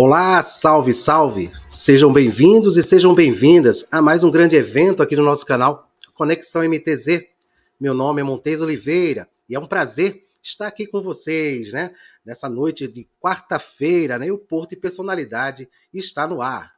Olá, salve, salve! Sejam bem-vindos e sejam bem-vindas a mais um grande evento aqui no nosso canal Conexão MTZ. Meu nome é Montes Oliveira e é um prazer estar aqui com vocês, né? Nessa noite de quarta-feira, né? O Porto e Personalidade está no ar.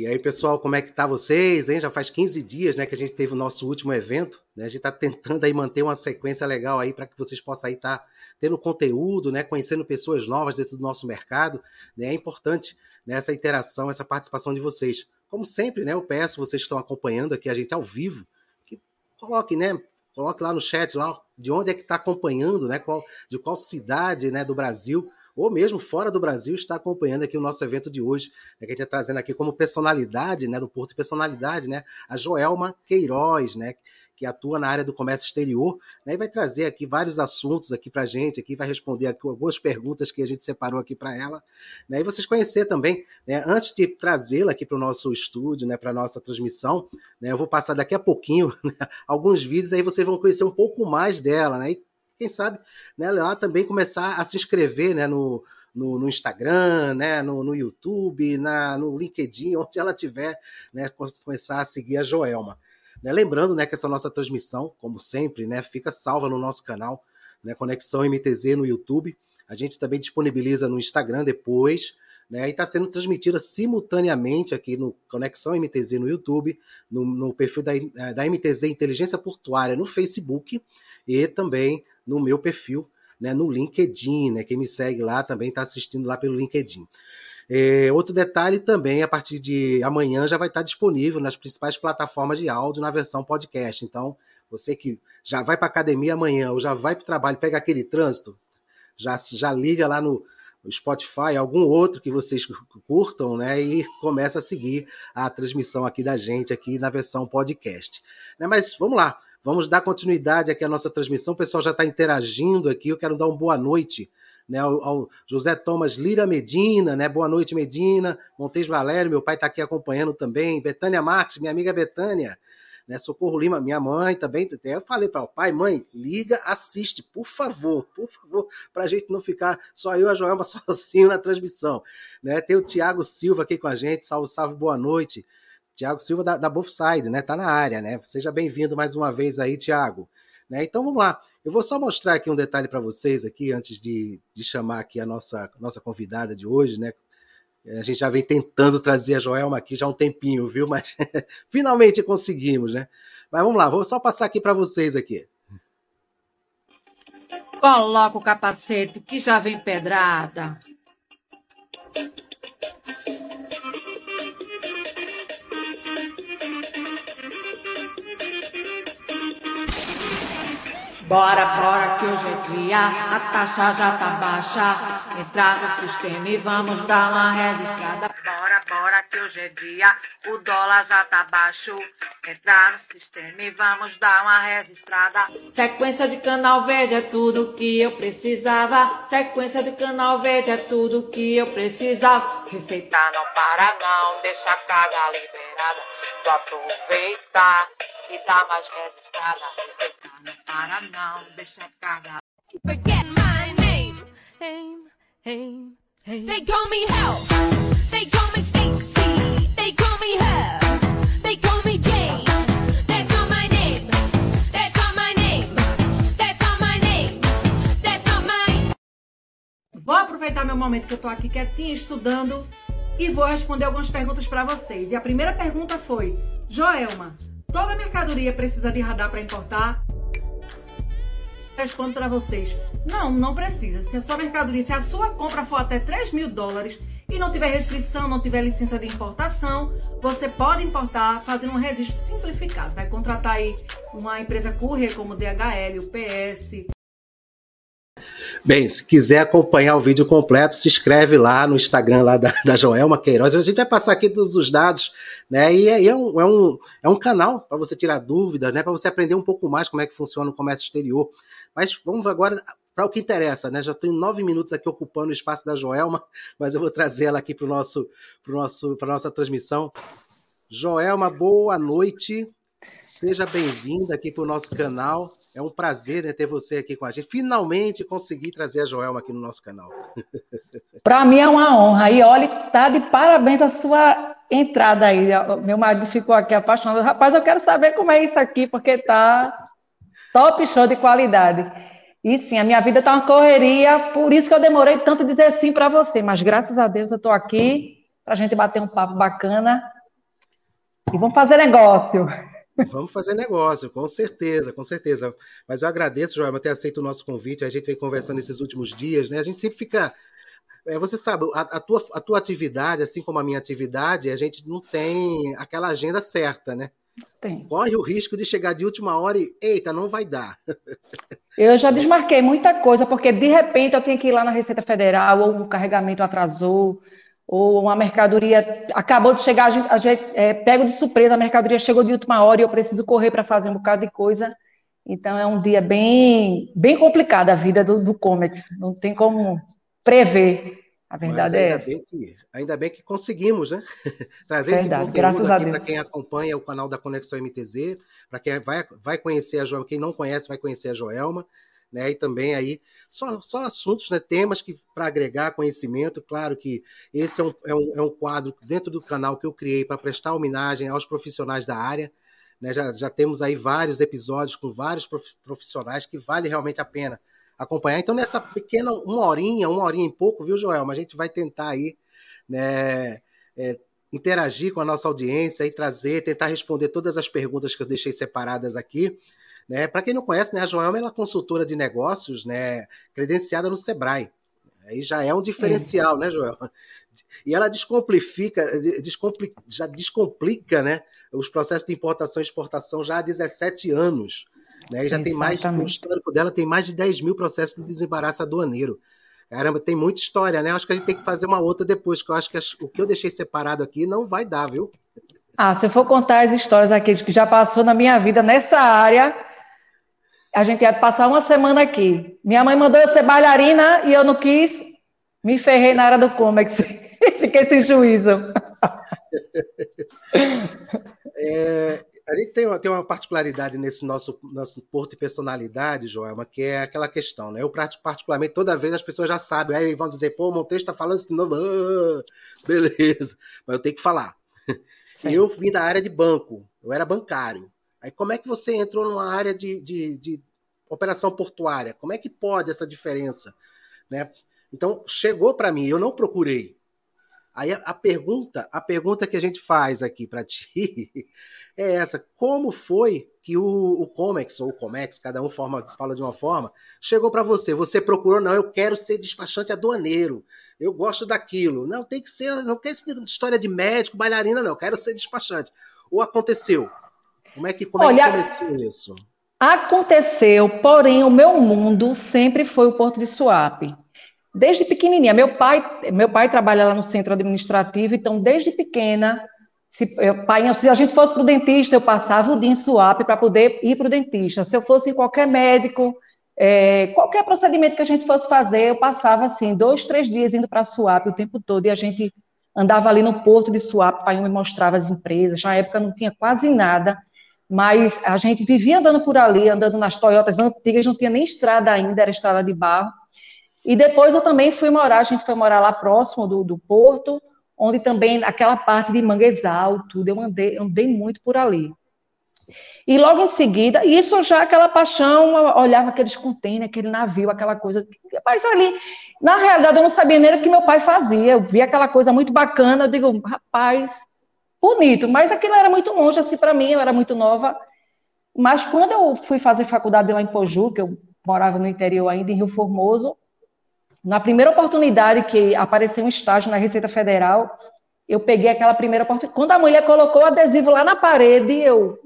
E aí, pessoal, como é que tá vocês, hein? Já faz 15 dias, né, que a gente teve o nosso último evento, né? A gente está tentando aí manter uma sequência legal aí para que vocês possam aí estar tá tendo conteúdo, né, conhecendo pessoas novas dentro do nosso mercado, né? É importante né, essa interação, essa participação de vocês. Como sempre, né, eu peço vocês que estão acompanhando aqui a gente ao vivo, que coloquem, né, coloque lá no chat lá de onde é que está acompanhando, né, qual, de qual cidade, né, do Brasil ou mesmo fora do Brasil, está acompanhando aqui o nosso evento de hoje, né, que a gente está trazendo aqui como personalidade, né, do Porto Personalidade, né, a Joelma Queiroz, né, que atua na área do comércio exterior, né, e vai trazer aqui vários assuntos aqui para a gente, aqui vai responder aqui algumas perguntas que a gente separou aqui para ela, né, e vocês conhecer também, né, antes de trazê-la aqui para o nosso estúdio, né, para a nossa transmissão, né, eu vou passar daqui a pouquinho né, alguns vídeos, aí vocês vão conhecer um pouco mais dela, né, e quem sabe, né, lá também começar a se inscrever, né, no, no, no Instagram, né, no, no YouTube, na, no LinkedIn, onde ela tiver, né, começar a seguir a Joelma. Né, lembrando, né, que essa nossa transmissão, como sempre, né, fica salva no nosso canal, né, Conexão MTZ no YouTube. A gente também disponibiliza no Instagram depois, né, e está sendo transmitida simultaneamente aqui no Conexão MTZ no YouTube, no, no perfil da, da MTZ Inteligência Portuária no Facebook e também no meu perfil, né, no LinkedIn, né? Quem me segue lá também está assistindo lá pelo LinkedIn. É, outro detalhe também, a partir de amanhã já vai estar disponível nas principais plataformas de áudio na versão podcast. Então, você que já vai para academia amanhã ou já vai para o trabalho, pega aquele trânsito, já, já liga lá no, no Spotify, algum outro que vocês curtam, né? E começa a seguir a transmissão aqui da gente aqui na versão podcast. Né, mas vamos lá. Vamos dar continuidade aqui à nossa transmissão. O pessoal já está interagindo aqui. Eu quero dar uma boa noite né, ao, ao, José Thomas Lira Medina, né? Boa noite, Medina. Montes Valério, meu pai está aqui acompanhando também. Betânia Marques, minha amiga Betânia. Né, Socorro Lima, minha mãe também. Eu falei para o pai, mãe, liga, assiste, por favor, por favor, para a gente não ficar só eu e a Joelma sozinho na transmissão. Né, tem o Tiago Silva aqui com a gente. Salve, salve, boa noite. Tiago Silva da, da Side, né? Tá na área, né? Seja bem-vindo mais uma vez aí, Tiago. Né? Então vamos lá. Eu vou só mostrar aqui um detalhe para vocês aqui antes de, de chamar aqui a nossa, nossa convidada de hoje, né? A gente já vem tentando trazer a Joelma aqui já há um tempinho, viu? Mas finalmente conseguimos, né? Mas vamos lá, vou só passar aqui para vocês aqui. Coloca o capacete que já vem pedrada. Bora, bora que hoje é dia, a taxa já tá baixa. Entrar no sistema e vamos dar uma registrada. Bora, bora que hoje é dia, o dólar já tá baixo. Entrar no sistema e vamos dar uma registrada. Sequência de canal verde é tudo que eu precisava. Sequência de canal verde é tudo que eu precisava. Receita não para não, deixa a carga liberada. Tu aproveita e tá mais não para não, deixa a carga. Forget my name. Aim, aim, aim. They call me Hell. They call me Stacy. They call me Her. They call me Jane. That's not my name. That's not my name. That's not my name. That's not my. Vou aproveitar meu momento que eu tô aqui quietinha estudando e vou responder algumas perguntas para vocês. E a primeira pergunta foi: Joelma, toda mercadoria precisa de radar para importar? Respondo para vocês: não, não precisa. Se a sua mercadoria, se a sua compra for até 3 mil dólares e não tiver restrição, não tiver licença de importação, você pode importar fazendo um registro simplificado. Vai contratar aí uma empresa courier como DHL, UPS, Bem, se quiser acompanhar o vídeo completo, se inscreve lá no Instagram lá da, da Joelma Queiroz. A gente vai passar aqui todos os dados, né? E aí é um, é um, é um canal para você tirar dúvidas, né? Para você aprender um pouco mais como é que funciona o comércio exterior. Mas vamos agora para o que interessa, né? Já tenho nove minutos aqui ocupando o espaço da Joelma, mas eu vou trazer ela aqui para nosso, nosso, a nossa transmissão. Joelma, boa noite. Seja bem-vinda aqui para o nosso canal. É um prazer né, ter você aqui com a gente. Finalmente consegui trazer a Joelma aqui no nosso canal. Para mim é uma honra. E olha, tá de parabéns a sua entrada aí. Meu marido ficou aqui apaixonado. Rapaz, eu quero saber como é isso aqui, porque tá top show de qualidade. E sim, a minha vida tá uma correria, por isso que eu demorei tanto dizer sim para você. Mas graças a Deus eu estou aqui para a gente bater um papo bacana. E vamos fazer negócio. Vamos fazer negócio, com certeza, com certeza. Mas eu agradeço, Joel, por ter aceito o nosso convite. A gente vem conversando esses últimos dias, né? A gente sempre fica. É, você sabe, a, a, tua, a tua atividade, assim como a minha atividade, a gente não tem aquela agenda certa, né? Tem. Corre o risco de chegar de última hora e, eita, não vai dar. Eu já desmarquei muita coisa, porque de repente eu tenho que ir lá na Receita Federal, ou um carregamento atrasou, ou uma mercadoria acabou de chegar, a gente, é, pego de surpresa, a mercadoria chegou de última hora e eu preciso correr para fazer um bocado de coisa. Então é um dia bem, bem complicado a vida do, do Comex, não tem como prever. A verdade é essa. Bem que, ainda bem que conseguimos, né? Trazer verdade, esse conteúdo aqui para quem acompanha o canal da Conexão MTZ, para quem vai, vai conhecer a Joelma, quem não conhece vai conhecer a Joelma né? E também aí só, só assuntos, né? Temas que para agregar conhecimento. Claro que esse é um, é, um, é um quadro dentro do canal que eu criei para prestar homenagem aos profissionais da área. Né? Já, já temos aí vários episódios com vários profissionais que vale realmente a pena acompanhar. Então, nessa pequena uma horinha, uma horinha em pouco, viu, Joel? Mas a gente vai tentar aí, né? É, interagir com a nossa audiência e trazer, tentar responder todas as perguntas que eu deixei separadas aqui. Né? Para quem não conhece, né, a Joelma é consultora de negócios né, credenciada no Sebrae. Aí já é um diferencial, é. né, Joelma? E ela descomplica, descomplica, já descomplica né, os processos de importação e exportação já há 17 anos. Né? E já Exatamente. tem mais, o histórico dela tem mais de 10 mil processos de desembaraço aduaneiro. Caramba, tem muita história, né? Acho que a gente tem que fazer uma outra depois, que eu acho que o que eu deixei separado aqui não vai dar, viu? Ah, se eu for contar as histórias aqui que já passou na minha vida nessa área, a gente ia passar uma semana aqui. Minha mãe mandou eu ser bailarina e eu não quis, me ferrei na área do Comex. Fiquei sem juízo. É, a gente tem uma, tem uma particularidade nesse nosso, nosso porto de personalidade, Joelma, que é aquela questão, né? Eu, particularmente, toda vez as pessoas já sabem, aí vão dizer, pô, o Monteiro está falando isso de novo. Ah, beleza, mas eu tenho que falar. Sim. Eu vim da área de banco, eu era bancário. Aí como é que você entrou numa área de, de, de operação portuária? Como é que pode essa diferença? Né? Então, chegou para mim, eu não procurei. Aí a, a, pergunta, a pergunta que a gente faz aqui para ti é essa: como foi que o, o Comex ou o Comex, cada um forma, fala de uma forma, chegou para você? Você procurou, não, eu quero ser despachante aduaneiro, eu gosto daquilo. Não, tem que ser, não ser história de médico, bailarina, não, eu quero ser despachante. Ou aconteceu? Como é que, como Olha, é que começou isso? Aconteceu, porém, o meu mundo sempre foi o Porto de Suape. Desde pequenininha, meu pai, meu pai trabalha lá no centro administrativo, então desde pequena, se, eu, pai, se a gente fosse para o dentista, eu passava o dia em Suape para poder ir para o dentista. Se eu fosse em qualquer médico, é, qualquer procedimento que a gente fosse fazer, eu passava assim dois, três dias indo para Suape o tempo todo e a gente andava ali no porto de Suape, pai me mostrava as empresas. Na época não tinha quase nada mas a gente vivia andando por ali, andando nas Toyotas antigas, não tinha nem estrada ainda, era estrada de barro. E depois eu também fui morar, a gente foi morar lá próximo do, do porto, onde também aquela parte de manguezal, tudo, eu andei, andei muito por ali. E logo em seguida, isso já aquela paixão, olhava aqueles containers, aquele navio, aquela coisa. Rapaz, ali, na realidade, eu não sabia nem o que meu pai fazia. Eu via aquela coisa muito bacana, eu digo, rapaz, bonito, mas aquilo era muito longe assim para mim, eu era muito nova. Mas quando eu fui fazer faculdade lá em Poju, que eu morava no interior ainda, em Rio Formoso, na primeira oportunidade que apareceu um estágio na Receita Federal, eu peguei aquela primeira oportunidade. Quando a mulher colocou o adesivo lá na parede, eu,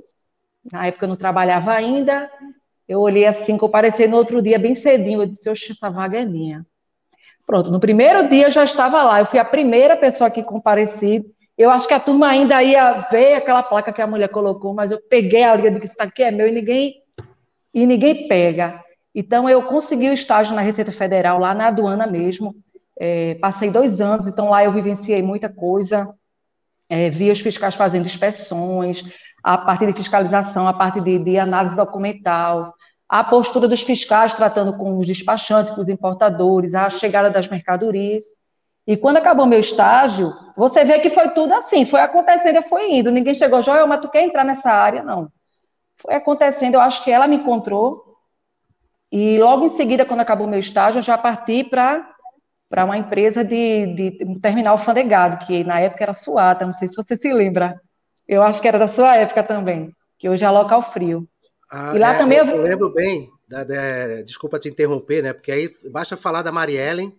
na época eu não trabalhava ainda, eu olhei assim, apareci no outro dia, bem cedinho, eu disse, oxe, essa vaga é minha. Pronto, no primeiro dia eu já estava lá, eu fui a primeira pessoa que compareci, eu acho que a turma ainda ia ver aquela placa que a mulher colocou, mas eu peguei a linha de que isso aqui é meu e ninguém, e ninguém pega. Então, eu consegui o estágio na Receita Federal, lá na aduana mesmo. É, passei dois anos, então lá eu vivenciei muita coisa. É, vi os fiscais fazendo inspeções, a parte de fiscalização, a parte de, de análise documental, a postura dos fiscais tratando com os despachantes, com os importadores, a chegada das mercadorias. E quando acabou meu estágio, você vê que foi tudo assim, foi acontecendo, foi indo. Ninguém chegou, Joel, mas tu quer entrar nessa área? Não. Foi acontecendo, eu acho que ela me encontrou. E logo em seguida, quando acabou meu estágio, eu já parti para para uma empresa de, de um terminal alfandegado, que na época era Suata, não sei se você se lembra. Eu acho que era da sua época também, que hoje é local frio. Ah, e lá é, também eu... eu lembro bem, da, da, desculpa te interromper, né? Porque aí basta falar da Mariellen.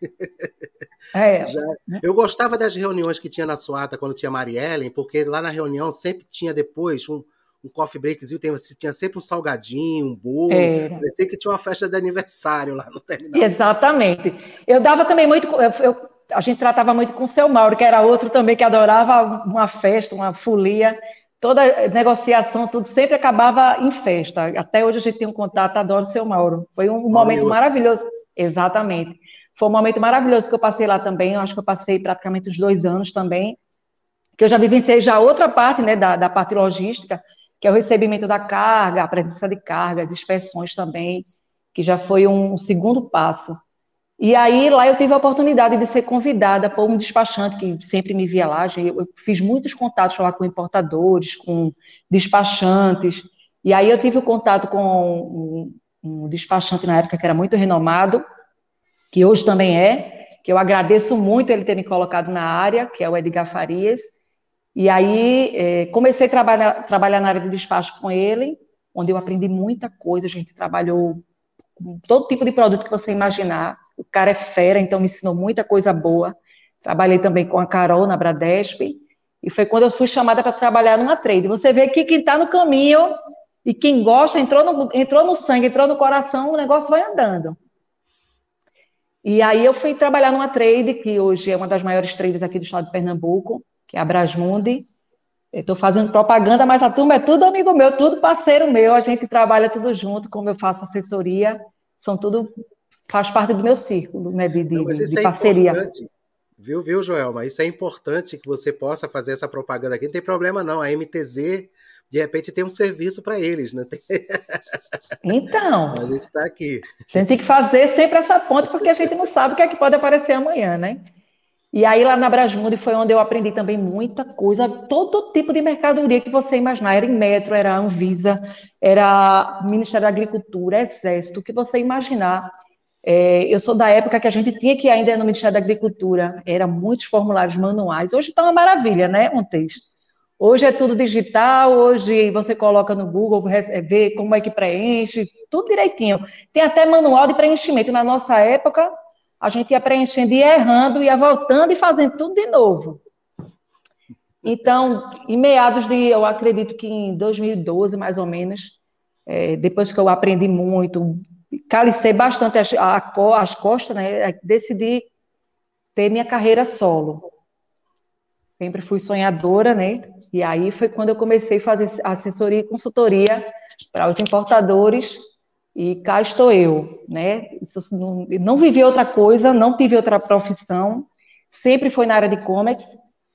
É. Já, eu gostava das reuniões que tinha na Suata quando tinha Mariellen, porque lá na reunião sempre tinha depois um, um coffee breakzinho, tinha sempre um salgadinho, um bolo. É. Parecia que tinha uma festa de aniversário lá no terminal. Exatamente. Eu dava também muito. Eu, eu, a gente tratava muito com o seu Mauro, que era outro também que adorava uma festa, uma folia. Toda negociação, tudo sempre acabava em festa. Até hoje a gente tem um contato, adoro o seu Mauro. Foi um, um momento maravilhoso. Exatamente. Foi um momento maravilhoso que eu passei lá também. Eu acho que eu passei praticamente uns dois anos também. Que eu já vivenciei já outra parte, né, da, da parte logística, que é o recebimento da carga, a presença de carga, de inspeções também, que já foi um segundo passo. E aí lá eu tive a oportunidade de ser convidada por um despachante que sempre me via lá. Eu fiz muitos contatos lá com importadores, com despachantes. E aí eu tive o contato com um, um despachante na época que era muito renomado, que hoje também é, que eu agradeço muito ele ter me colocado na área, que é o Edgar Farias. E aí é, comecei a trabalhar, trabalhar na área de despacho com ele, onde eu aprendi muita coisa. A gente trabalhou com todo tipo de produto que você imaginar. O cara é fera, então me ensinou muita coisa boa. Trabalhei também com a Carol na Bradesp. E foi quando eu fui chamada para trabalhar numa trade. Você vê que quem está no caminho e quem gosta, entrou no, entrou no sangue, entrou no coração, o negócio vai andando. E aí eu fui trabalhar numa trade, que hoje é uma das maiores trades aqui do estado de Pernambuco que é a Brasmundi. Estou fazendo propaganda, mas a turma é tudo amigo meu, tudo parceiro meu, a gente trabalha tudo junto, como eu faço assessoria, são tudo, faz parte do meu círculo, né, de, de, Não, de é parceria. Viu, viu, Joel? Mas isso é importante que você possa fazer essa propaganda aqui. Não tem problema, não. A MTZ, de repente, tem um serviço para eles, né? Então. a gente está aqui. A gente tem que fazer sempre essa ponte, porque a gente não sabe o que é que pode aparecer amanhã, né? E aí lá na Brasmundi foi onde eu aprendi também muita coisa, todo tipo de mercadoria que você imaginar, era em metro, era Anvisa, era Ministério da Agricultura, Exército, o que você imaginar. É, eu sou da época que a gente tinha que ainda no Ministério da Agricultura, era muitos formulários manuais. Hoje está uma maravilha, né, Montes? Hoje é tudo digital, hoje você coloca no Google, vê como é que preenche, tudo direitinho. Tem até manual de preenchimento. Na nossa época, a gente ia preenchendo e errando, ia voltando e fazendo tudo de novo. Então, em meados de, eu acredito que em 2012, mais ou menos, é, depois que eu aprendi muito, calicei bastante as, a, as costas, né, decidi ter minha carreira solo. Sempre fui sonhadora, né? E aí foi quando eu comecei a fazer assessoria e consultoria para os importadores e cá estou eu, né? Isso, não, não vivi outra coisa, não tive outra profissão, sempre foi na área de comex,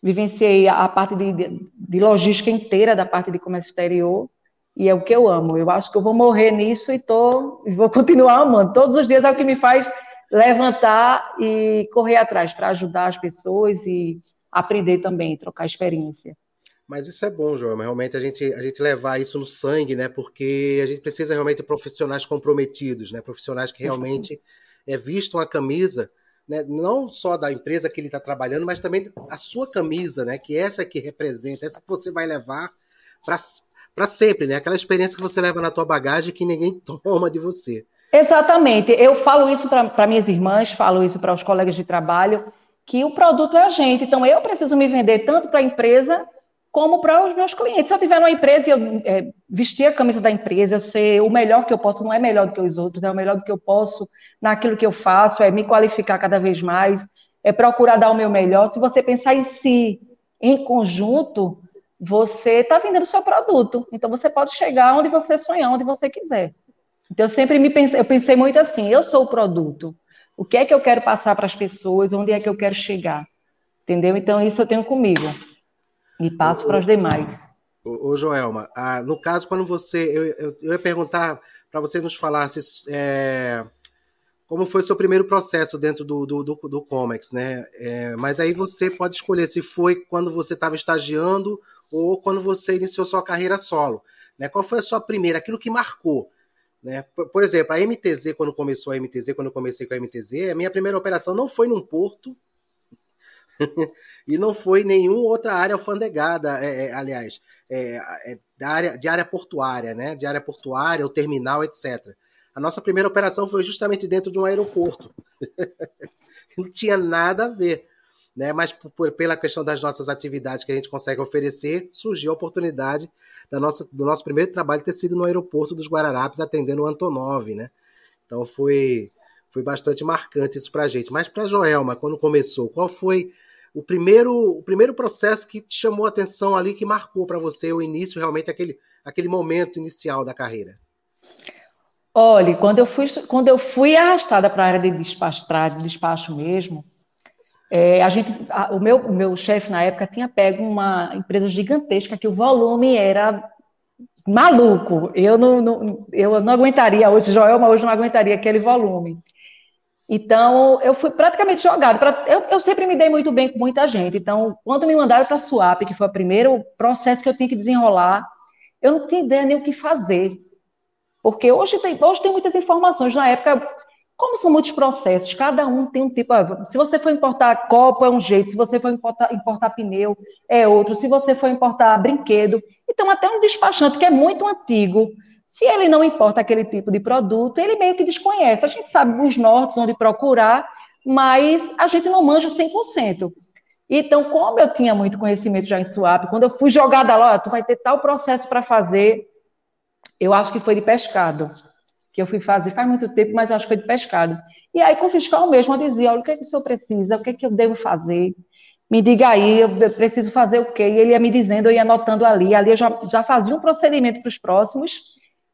vivenciei a parte de, de, de, logística inteira da parte de comércio exterior, e é o que eu amo. Eu acho que eu vou morrer nisso e tô, vou continuar amando. Todos os dias é o que me faz levantar e correr atrás para ajudar as pessoas e aprender também, trocar experiência. Mas isso é bom, João. Realmente a gente, a gente levar isso no sangue, né? Porque a gente precisa realmente de profissionais comprometidos, né? Profissionais que realmente é, vistam a camisa, né? não só da empresa que ele está trabalhando, mas também a sua camisa, né? Que essa que representa, essa que você vai levar para sempre, né? Aquela experiência que você leva na tua bagagem que ninguém toma de você. Exatamente. Eu falo isso para minhas irmãs, falo isso para os colegas de trabalho, que o produto é a gente. Então eu preciso me vender tanto para a empresa como para os meus clientes. Se eu tiver uma empresa e eu é, vestir a camisa da empresa, eu ser o melhor que eu posso, não é melhor do que os outros, é o melhor do que eu posso naquilo que eu faço, é me qualificar cada vez mais, é procurar dar o meu melhor. Se você pensar em si, em conjunto, você está vendendo o seu produto. Então você pode chegar onde você sonhar, onde você quiser. Então, eu sempre me pensei, eu pensei muito assim, eu sou o produto. O que é que eu quero passar para as pessoas? Onde é que eu quero chegar? Entendeu? Então, isso eu tenho comigo. E passo para os demais. Ô, ô Joelma, ah, no caso, quando você. Eu, eu, eu ia perguntar para você nos falar se, é, como foi o seu primeiro processo dentro do, do, do, do Comex, né? É, mas aí você pode escolher se foi quando você estava estagiando ou quando você iniciou sua carreira solo. Né? Qual foi a sua primeira, aquilo que marcou? Né? Por, por exemplo, a MTZ, quando começou a MTZ, quando eu comecei com a MTZ, a minha primeira operação não foi num porto, e não foi nenhuma outra área alfandegada, é, é, aliás, é, é, da área, de área portuária, né? De área portuária, o terminal, etc. A nossa primeira operação foi justamente dentro de um aeroporto. não tinha nada a ver. Né? Mas por, pela questão das nossas atividades que a gente consegue oferecer, surgiu a oportunidade da nossa, do nosso primeiro trabalho ter sido no aeroporto dos Guararapes, atendendo o Antonov, né? Então foi, foi bastante marcante isso para a gente. Mas para Joelma, quando começou, qual foi o primeiro, o primeiro processo que te chamou a atenção ali, que marcou para você o início, realmente, aquele, aquele momento inicial da carreira? Olha, quando eu fui, quando eu fui arrastada para a área de despacho, para de despacho mesmo, é, a gente, a, o meu, o meu chefe na época tinha pego uma empresa gigantesca que o volume era maluco. Eu não, não eu não aguentaria hoje, Joel, mas hoje não aguentaria aquele volume. Então, eu fui praticamente jogado. Pra, eu, eu, sempre me dei muito bem com muita gente. Então, quando me mandaram para a SWAP, que foi o primeiro processo que eu tinha que desenrolar, eu não tinha ideia nem o que fazer. Porque hoje tem, hoje tem muitas informações. Na época, como são muitos processos, cada um tem um tipo. Ah, se você for importar copo, é um jeito. Se você for importar, importar pneu, é outro. Se você for importar brinquedo. Então, até um despachante que é muito antigo se ele não importa aquele tipo de produto, ele meio que desconhece. A gente sabe os nortes onde procurar, mas a gente não manja 100%. Então, como eu tinha muito conhecimento já em swap, quando eu fui jogada lá, tu vai ter tal processo para fazer, eu acho que foi de pescado, que eu fui fazer faz muito tempo, mas acho que foi de pescado. E aí, com o fiscal mesmo, eu dizia, olha, o que, é que o senhor precisa, o que, é que eu devo fazer? Me diga aí, eu preciso fazer o quê? E ele ia me dizendo, eu ia anotando ali. Ali eu já, já fazia um procedimento para os próximos,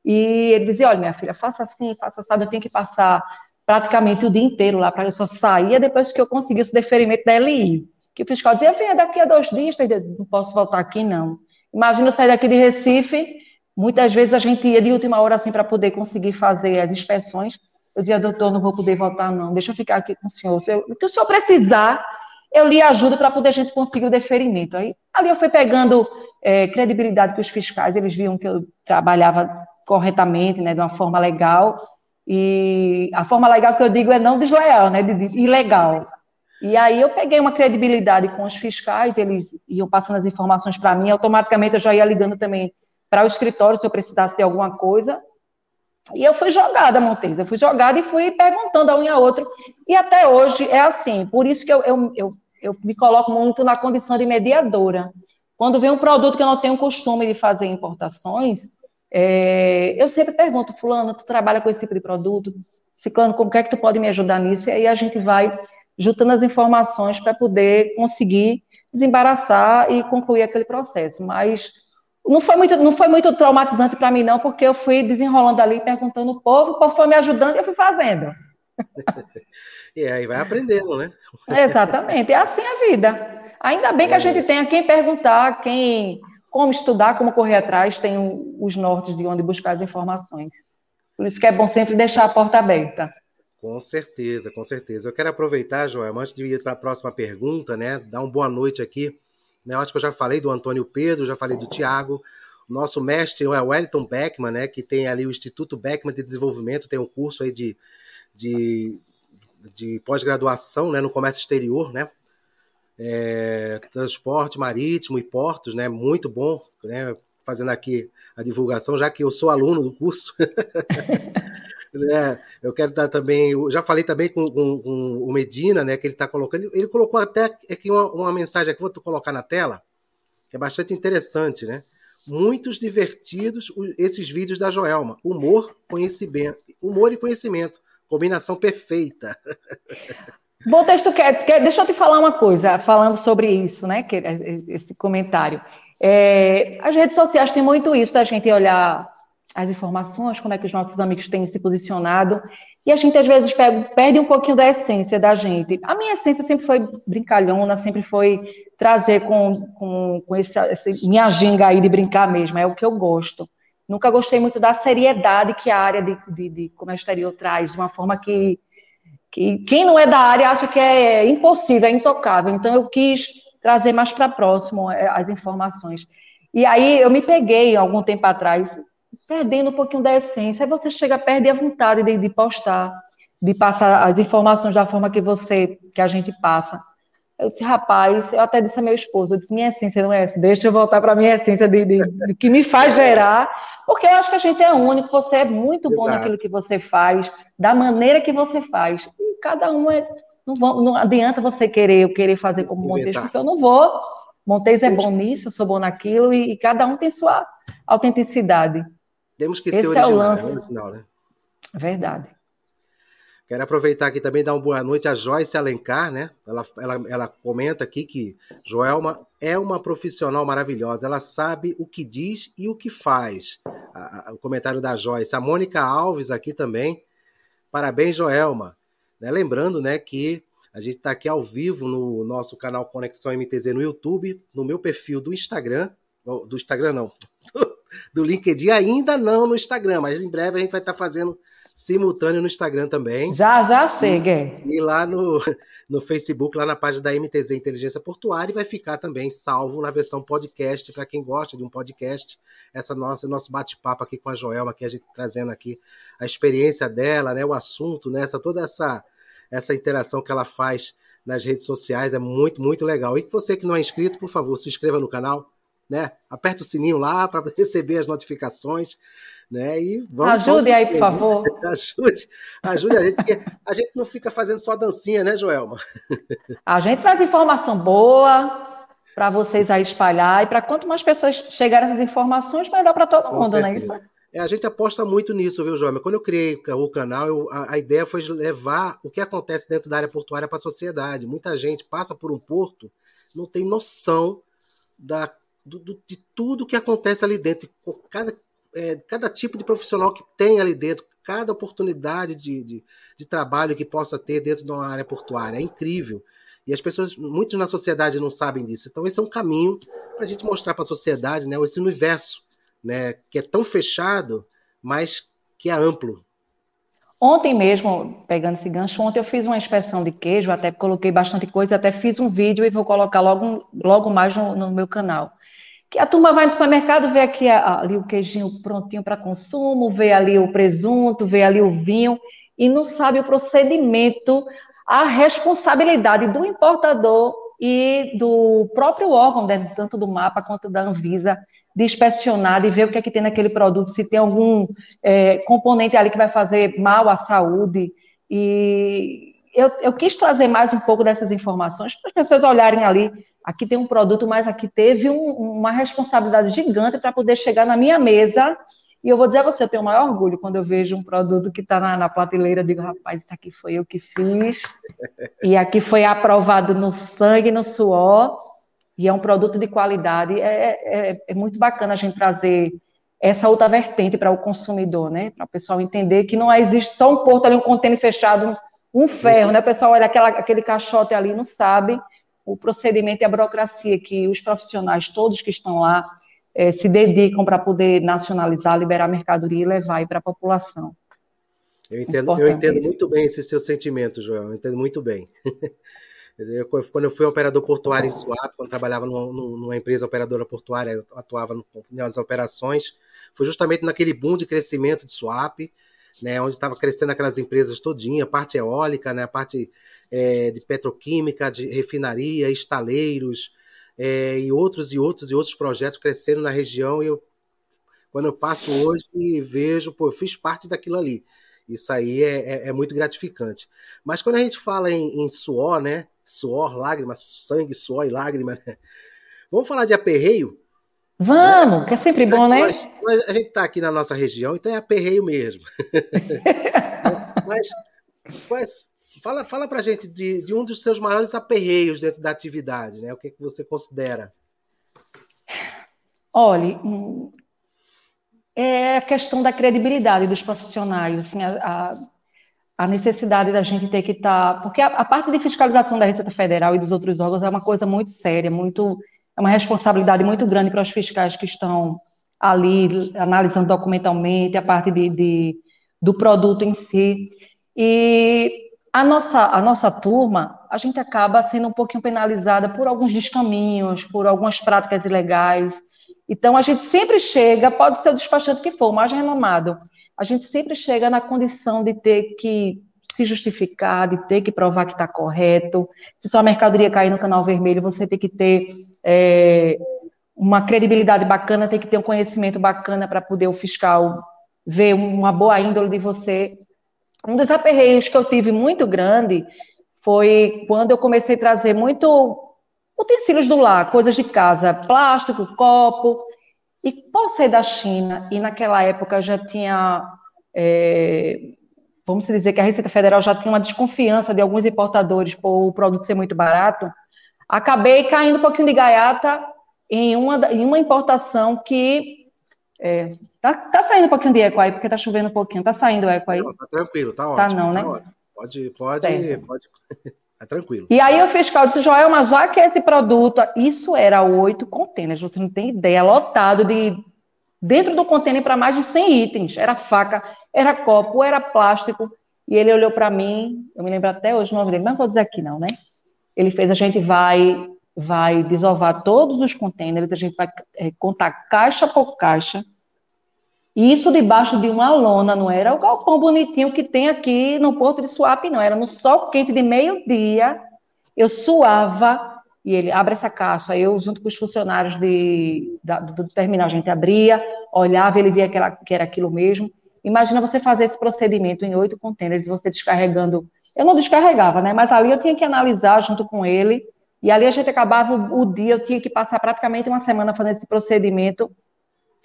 e ele dizia: olha, minha filha, faça assim, faça assim, eu tenho que passar praticamente o dia inteiro lá, para eu só saía depois que eu conseguisse o deferimento da LI. Que o fiscal dizia: venha daqui a dois dias, não posso voltar aqui, não. Imagina eu sair daqui de Recife, muitas vezes a gente ia de última hora assim para poder conseguir fazer as inspeções. Eu dizia, doutor, não vou poder voltar, não, deixa eu ficar aqui com o senhor. O que o senhor precisar, eu lhe ajudo para poder a gente conseguir o deferimento. Aí, ali eu fui pegando é, credibilidade com os fiscais, eles viam que eu trabalhava corretamente, né, de uma forma legal. E a forma legal que eu digo é não desleal, né, de, de ilegal. E aí eu peguei uma credibilidade com os fiscais, eles iam passando as informações para mim, automaticamente eu já ia ligando também para o escritório se eu precisasse de alguma coisa. E eu fui jogada, Montes, eu fui jogada e fui perguntando a um e a outro. E até hoje é assim, por isso que eu, eu, eu, eu me coloco muito na condição de mediadora. Quando vem um produto que eu não tenho costume de fazer importações, é, eu sempre pergunto, fulano, tu trabalha com esse tipo de produto? Ciclano, como é que tu pode me ajudar nisso? E aí a gente vai juntando as informações para poder conseguir desembaraçar e concluir aquele processo. Mas não foi muito, não foi muito traumatizante para mim, não, porque eu fui desenrolando ali, perguntando o povo, o povo foi me ajudando e eu fui fazendo. e aí vai aprendendo, né? Exatamente, é assim a vida. Ainda bem que a é. gente tenha quem perguntar, quem como estudar, como correr atrás, tem os nortes de onde buscar as informações. Por isso que é bom sempre deixar a porta aberta. Com certeza, com certeza. Eu quero aproveitar, Joel, antes de ir para a próxima pergunta, né? Dar uma boa noite aqui. Né, eu acho que eu já falei do Antônio Pedro, já falei do Tiago. Nosso mestre é o Wellington Beckman, né? Que tem ali o Instituto Beckman de Desenvolvimento, tem um curso aí de, de, de pós-graduação né, no comércio exterior, né? é, transporte marítimo e portos, né? Muito bom, né? Fazendo aqui a divulgação, já que eu sou aluno do curso. né? Eu quero dar também, já falei também com, com, com o Medina, né? Que ele está colocando, ele, ele colocou até aqui uma, uma mensagem aqui, vou colocar na tela, que é bastante interessante, né? Muitos divertidos esses vídeos da Joelma. Humor, conhecimento, humor e conhecimento, combinação perfeita. Bom texto, quer, quer, deixa eu te falar uma coisa, falando sobre isso, né? Que, esse comentário. É, as redes sociais têm muito isso da gente olhar as informações, como é que os nossos amigos têm se posicionado. E a gente, às vezes, perde um pouquinho da essência da gente. A minha essência sempre foi brincalhona, sempre foi trazer com, com, com esse, minha ginga aí de brincar mesmo, é o que eu gosto. Nunca gostei muito da seriedade que a área de, de, de comércio exterior traz, de uma forma que, que quem não é da área acha que é impossível, é intocável. Então, eu quis trazer mais para próximo é, as informações. E aí, eu me peguei, algum tempo atrás, perdendo um pouquinho da essência. Aí você chega a perder a vontade de, de postar, de passar as informações da forma que você, que a gente passa. Eu disse, rapaz, eu até disse a meu esposo, eu disse, minha essência não é essa, deixa eu voltar para a minha essência de, de, de, que me faz gerar, porque eu acho que a gente é único, você é muito bom Exato. naquilo que você faz, da maneira que você faz. E cada um é. Não, vão, não adianta você querer, eu querer fazer como Montes, porque eu não vou. Montes é bom nisso, eu sou bom naquilo, e, e cada um tem sua autenticidade. Temos que Esse ser original, é o lance. original, né? Verdade. Quero aproveitar aqui também e dar uma boa noite a Joyce Alencar, né? Ela, ela, ela comenta aqui que Joelma é uma profissional maravilhosa. Ela sabe o que diz e o que faz. A, a, o comentário da Joyce. A Mônica Alves aqui também. Parabéns, Joelma. Né? Lembrando, né, que a gente está aqui ao vivo no nosso canal Conexão MTZ no YouTube, no meu perfil do Instagram, do Instagram não, do LinkedIn, ainda não no Instagram, mas em breve a gente vai estar fazendo simultâneo no Instagram também. Já, já chega. E, e lá no, no Facebook, lá na página da MTZ Inteligência Portuária, e vai ficar também salvo na versão podcast, para quem gosta de um podcast, essa nossa nosso bate-papo aqui com a Joelma, que a gente trazendo aqui a experiência dela, né, o assunto, né, essa, toda essa, essa interação que ela faz nas redes sociais, é muito, muito legal. E você que não é inscrito, por favor, se inscreva no canal, né? Aperta o sininho lá para receber as notificações, né? E vamos Ajude aí, por favor. Ajude, ajude a gente, porque a gente não fica fazendo só dancinha, né, Joelma? A gente traz informação boa para vocês aí espalhar e para quanto mais pessoas chegarem essas informações, melhor para todo Com mundo, certeza. não é isso? É, a gente aposta muito nisso, viu, Joelma? Quando eu criei o canal, eu, a, a, ideia foi levar o que acontece dentro da área portuária para a sociedade. Muita gente passa por um porto, não tem noção da do, do, de tudo que acontece ali dentro, cada, é, cada tipo de profissional que tem ali dentro, cada oportunidade de, de, de, trabalho que possa ter dentro de uma área portuária. É incrível. E as pessoas, muitos na sociedade não sabem disso. Então, esse é um caminho para a gente mostrar para a sociedade né, esse universo né, que é tão fechado, mas que é amplo. Ontem mesmo, pegando esse gancho, ontem eu fiz uma inspeção de queijo, até coloquei bastante coisa, até fiz um vídeo e vou colocar logo, logo mais no, no meu canal que a turma vai no supermercado, vê aqui ali o queijinho prontinho para consumo, vê ali o presunto, vê ali o vinho, e não sabe o procedimento, a responsabilidade do importador e do próprio órgão, né, tanto do mapa quanto da Anvisa, de inspecionar, de ver o que é que tem naquele produto, se tem algum é, componente ali que vai fazer mal à saúde. E eu, eu quis trazer mais um pouco dessas informações para as pessoas olharem ali Aqui tem um produto, mas aqui teve um, uma responsabilidade gigante para poder chegar na minha mesa. E eu vou dizer a você, eu tenho o maior orgulho quando eu vejo um produto que está na, na prateleira, digo, rapaz, isso aqui foi eu que fiz, e aqui foi aprovado no sangue, no suor, e é um produto de qualidade. É, é, é muito bacana a gente trazer essa outra vertente para o consumidor, né? Para o pessoal entender que não existe só um porto ali, um contêiner fechado, um ferro, né? O pessoal olha aquela, aquele caixote ali não sabe o procedimento e a burocracia que os profissionais, todos que estão lá, é, se dedicam para poder nacionalizar, liberar mercadoria e levar para a população. Eu entendo, eu entendo muito bem esse seu sentimento, Joel, eu entendo muito bem. Eu, quando eu fui operador portuário em Suape, quando trabalhava numa, numa, empresa operadora portuária, eu atuava no, nas operações, foi justamente naquele boom de crescimento de Suape, né, onde estava crescendo aquelas empresas todinha, parte eólica, né, parte é, de petroquímica, de refinaria, estaleiros é, e outros e outros e outros projetos crescendo na região. E eu, quando eu passo hoje e vejo, pô, eu fiz parte daquilo ali. Isso aí é, é, é muito gratificante. Mas quando a gente fala em, em suor, né? Suor, lágrimas, sangue, suor e lágrima. Né? Vamos falar de aperreio? Vamos, que é sempre bom, né? Mas, mas a gente está aqui na nossa região, então é aperreio mesmo. mas, mas Fala, fala pra gente de, de um dos seus maiores aperreios dentro da atividade, né? O que, que você considera? Olha, é a questão da credibilidade dos profissionais, assim, a, a, a necessidade da gente ter que estar. Tá, porque a, a, parte de fiscalização da Receita Federal e dos outros órgãos é uma coisa muito séria, muito, é uma responsabilidade muito grande para os fiscais que estão ali analisando documentalmente a parte de, de do produto em si. E a nossa, a nossa turma, a gente acaba sendo um pouquinho penalizada por alguns descaminhos, por algumas práticas ilegais. Então, a gente sempre chega, pode ser o despachante que for, o mais renomado, a gente sempre chega na condição de ter que se justificar, de ter que provar que está correto. Se sua mercadoria cair no canal vermelho, você tem que ter é, uma credibilidade bacana, tem que ter um conhecimento bacana para poder o fiscal ver uma boa índole de você um dos aperreios que eu tive muito grande foi quando eu comecei a trazer muito utensílios do lar, coisas de casa, plástico, copo, e por ser da China, e naquela época já tinha, é, vamos dizer que a Receita Federal já tinha uma desconfiança de alguns importadores por o produto ser muito barato, acabei caindo um pouquinho de gaiata em uma, em uma importação que é, Tá, tá saindo um pouquinho de eco aí, porque tá chovendo um pouquinho. Tá saindo o eco aí? Não, tá tranquilo, tá, tá ótimo. Tá não, né? Tá pode, pode, certo. pode. É tranquilo. E aí o fiscal disse, Joel, mas já que esse produto, isso era oito contêineres, você não tem ideia, lotado de dentro do contêiner para mais de 100 itens. Era faca, era copo, era plástico. E ele olhou para mim, eu me lembro até hoje o nome dele, mas não vou dizer aqui não, né? Ele fez, a gente vai vai desovar todos os contêineres, a gente vai é, contar caixa por caixa, e isso debaixo de uma lona, não era o galpão bonitinho que tem aqui no Porto de Suape, não. Era no sol quente de meio-dia. Eu suava e ele abre essa caixa. Eu, junto com os funcionários de, da, do terminal, a gente abria, olhava, ele via que era, que era aquilo mesmo. Imagina você fazer esse procedimento em oito contêineres, você descarregando. Eu não descarregava, né? Mas ali eu tinha que analisar junto com ele. E ali a gente acabava o, o dia, eu tinha que passar praticamente uma semana fazendo esse procedimento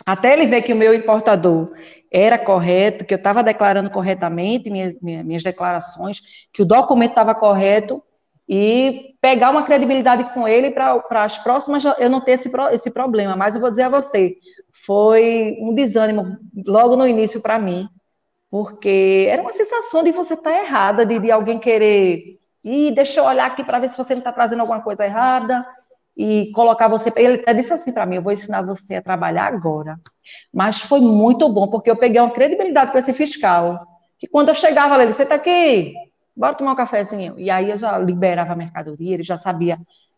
até ele ver que o meu importador era correto, que eu estava declarando corretamente minhas, minhas declarações, que o documento estava correto, e pegar uma credibilidade com ele para as próximas eu não ter esse, esse problema. Mas eu vou dizer a você, foi um desânimo logo no início para mim, porque era uma sensação de você estar tá errada, de, de alguém querer, e deixa eu olhar aqui para ver se você não está trazendo alguma coisa errada, e colocar você. Ele até disse assim para mim: eu vou ensinar você a trabalhar agora. Mas foi muito bom, porque eu peguei uma credibilidade com esse fiscal. Que quando eu chegava, ele você está aqui, bora tomar um cafezinho. E aí eu já liberava a mercadoria, ele já sabia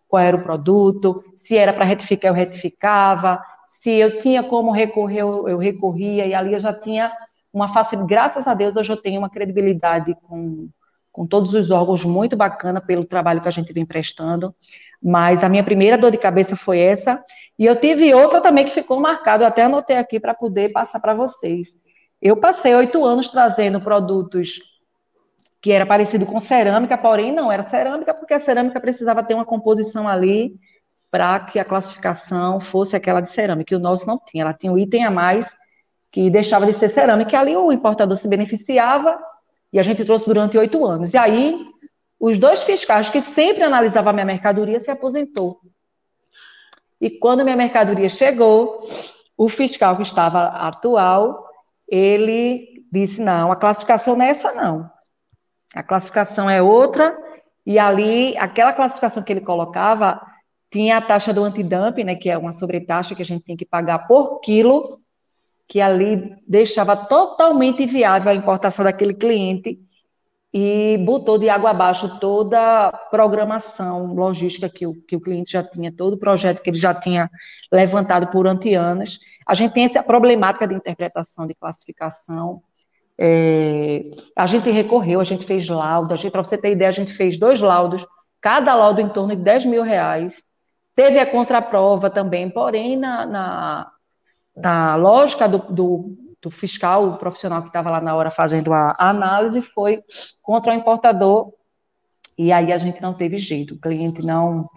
qual era o produto, se era para retificar, eu retificava, se eu tinha como recorrer, eu, recorria, e ali eu já tinha uma facilidade. Graças a Deus, hoje eu tenho uma credibilidade com, com todos os órgãos muito bacana pelo trabalho que a gente vem prestando. Mas a minha primeira dor de cabeça foi essa. E eu tive outra também que ficou marcada, eu até anotei aqui para poder passar para vocês. Eu passei oito anos trazendo produtos que era parecido com cerâmica, porém não era cerâmica, porque a cerâmica precisava ter uma composição ali para que a classificação fosse aquela de cerâmica, e o nosso não tinha, ela tinha um item a mais que deixava de ser cerâmica, e ali o importador se beneficiava, e a gente trouxe durante oito anos. E aí os dois fiscais que sempre analisavam a minha mercadoria se aposentou. E quando minha mercadoria chegou, o fiscal que estava atual, ele disse: não, a classificação não é essa, não. A classificação é outra, e ali, aquela classificação que ele colocava, tinha a taxa do antidumping, né, que é uma sobretaxa que a gente tem que pagar por quilo, que ali deixava totalmente viável a importação daquele cliente e botou de água abaixo toda a programação logística que o, que o cliente já tinha, todo o projeto que ele já tinha levantado por anos. A gente tem essa problemática de interpretação, de classificação. É, a gente recorreu, a gente fez laudo, para você ter ideia, a gente fez dois laudos, cada laudo em torno de 10 mil reais. Teve a contraprova também, porém, na, na, na lógica do, do do fiscal, o profissional que estava lá na hora fazendo a, análise, foi contra o importador, e aí a gente não teve jeito, o cliente não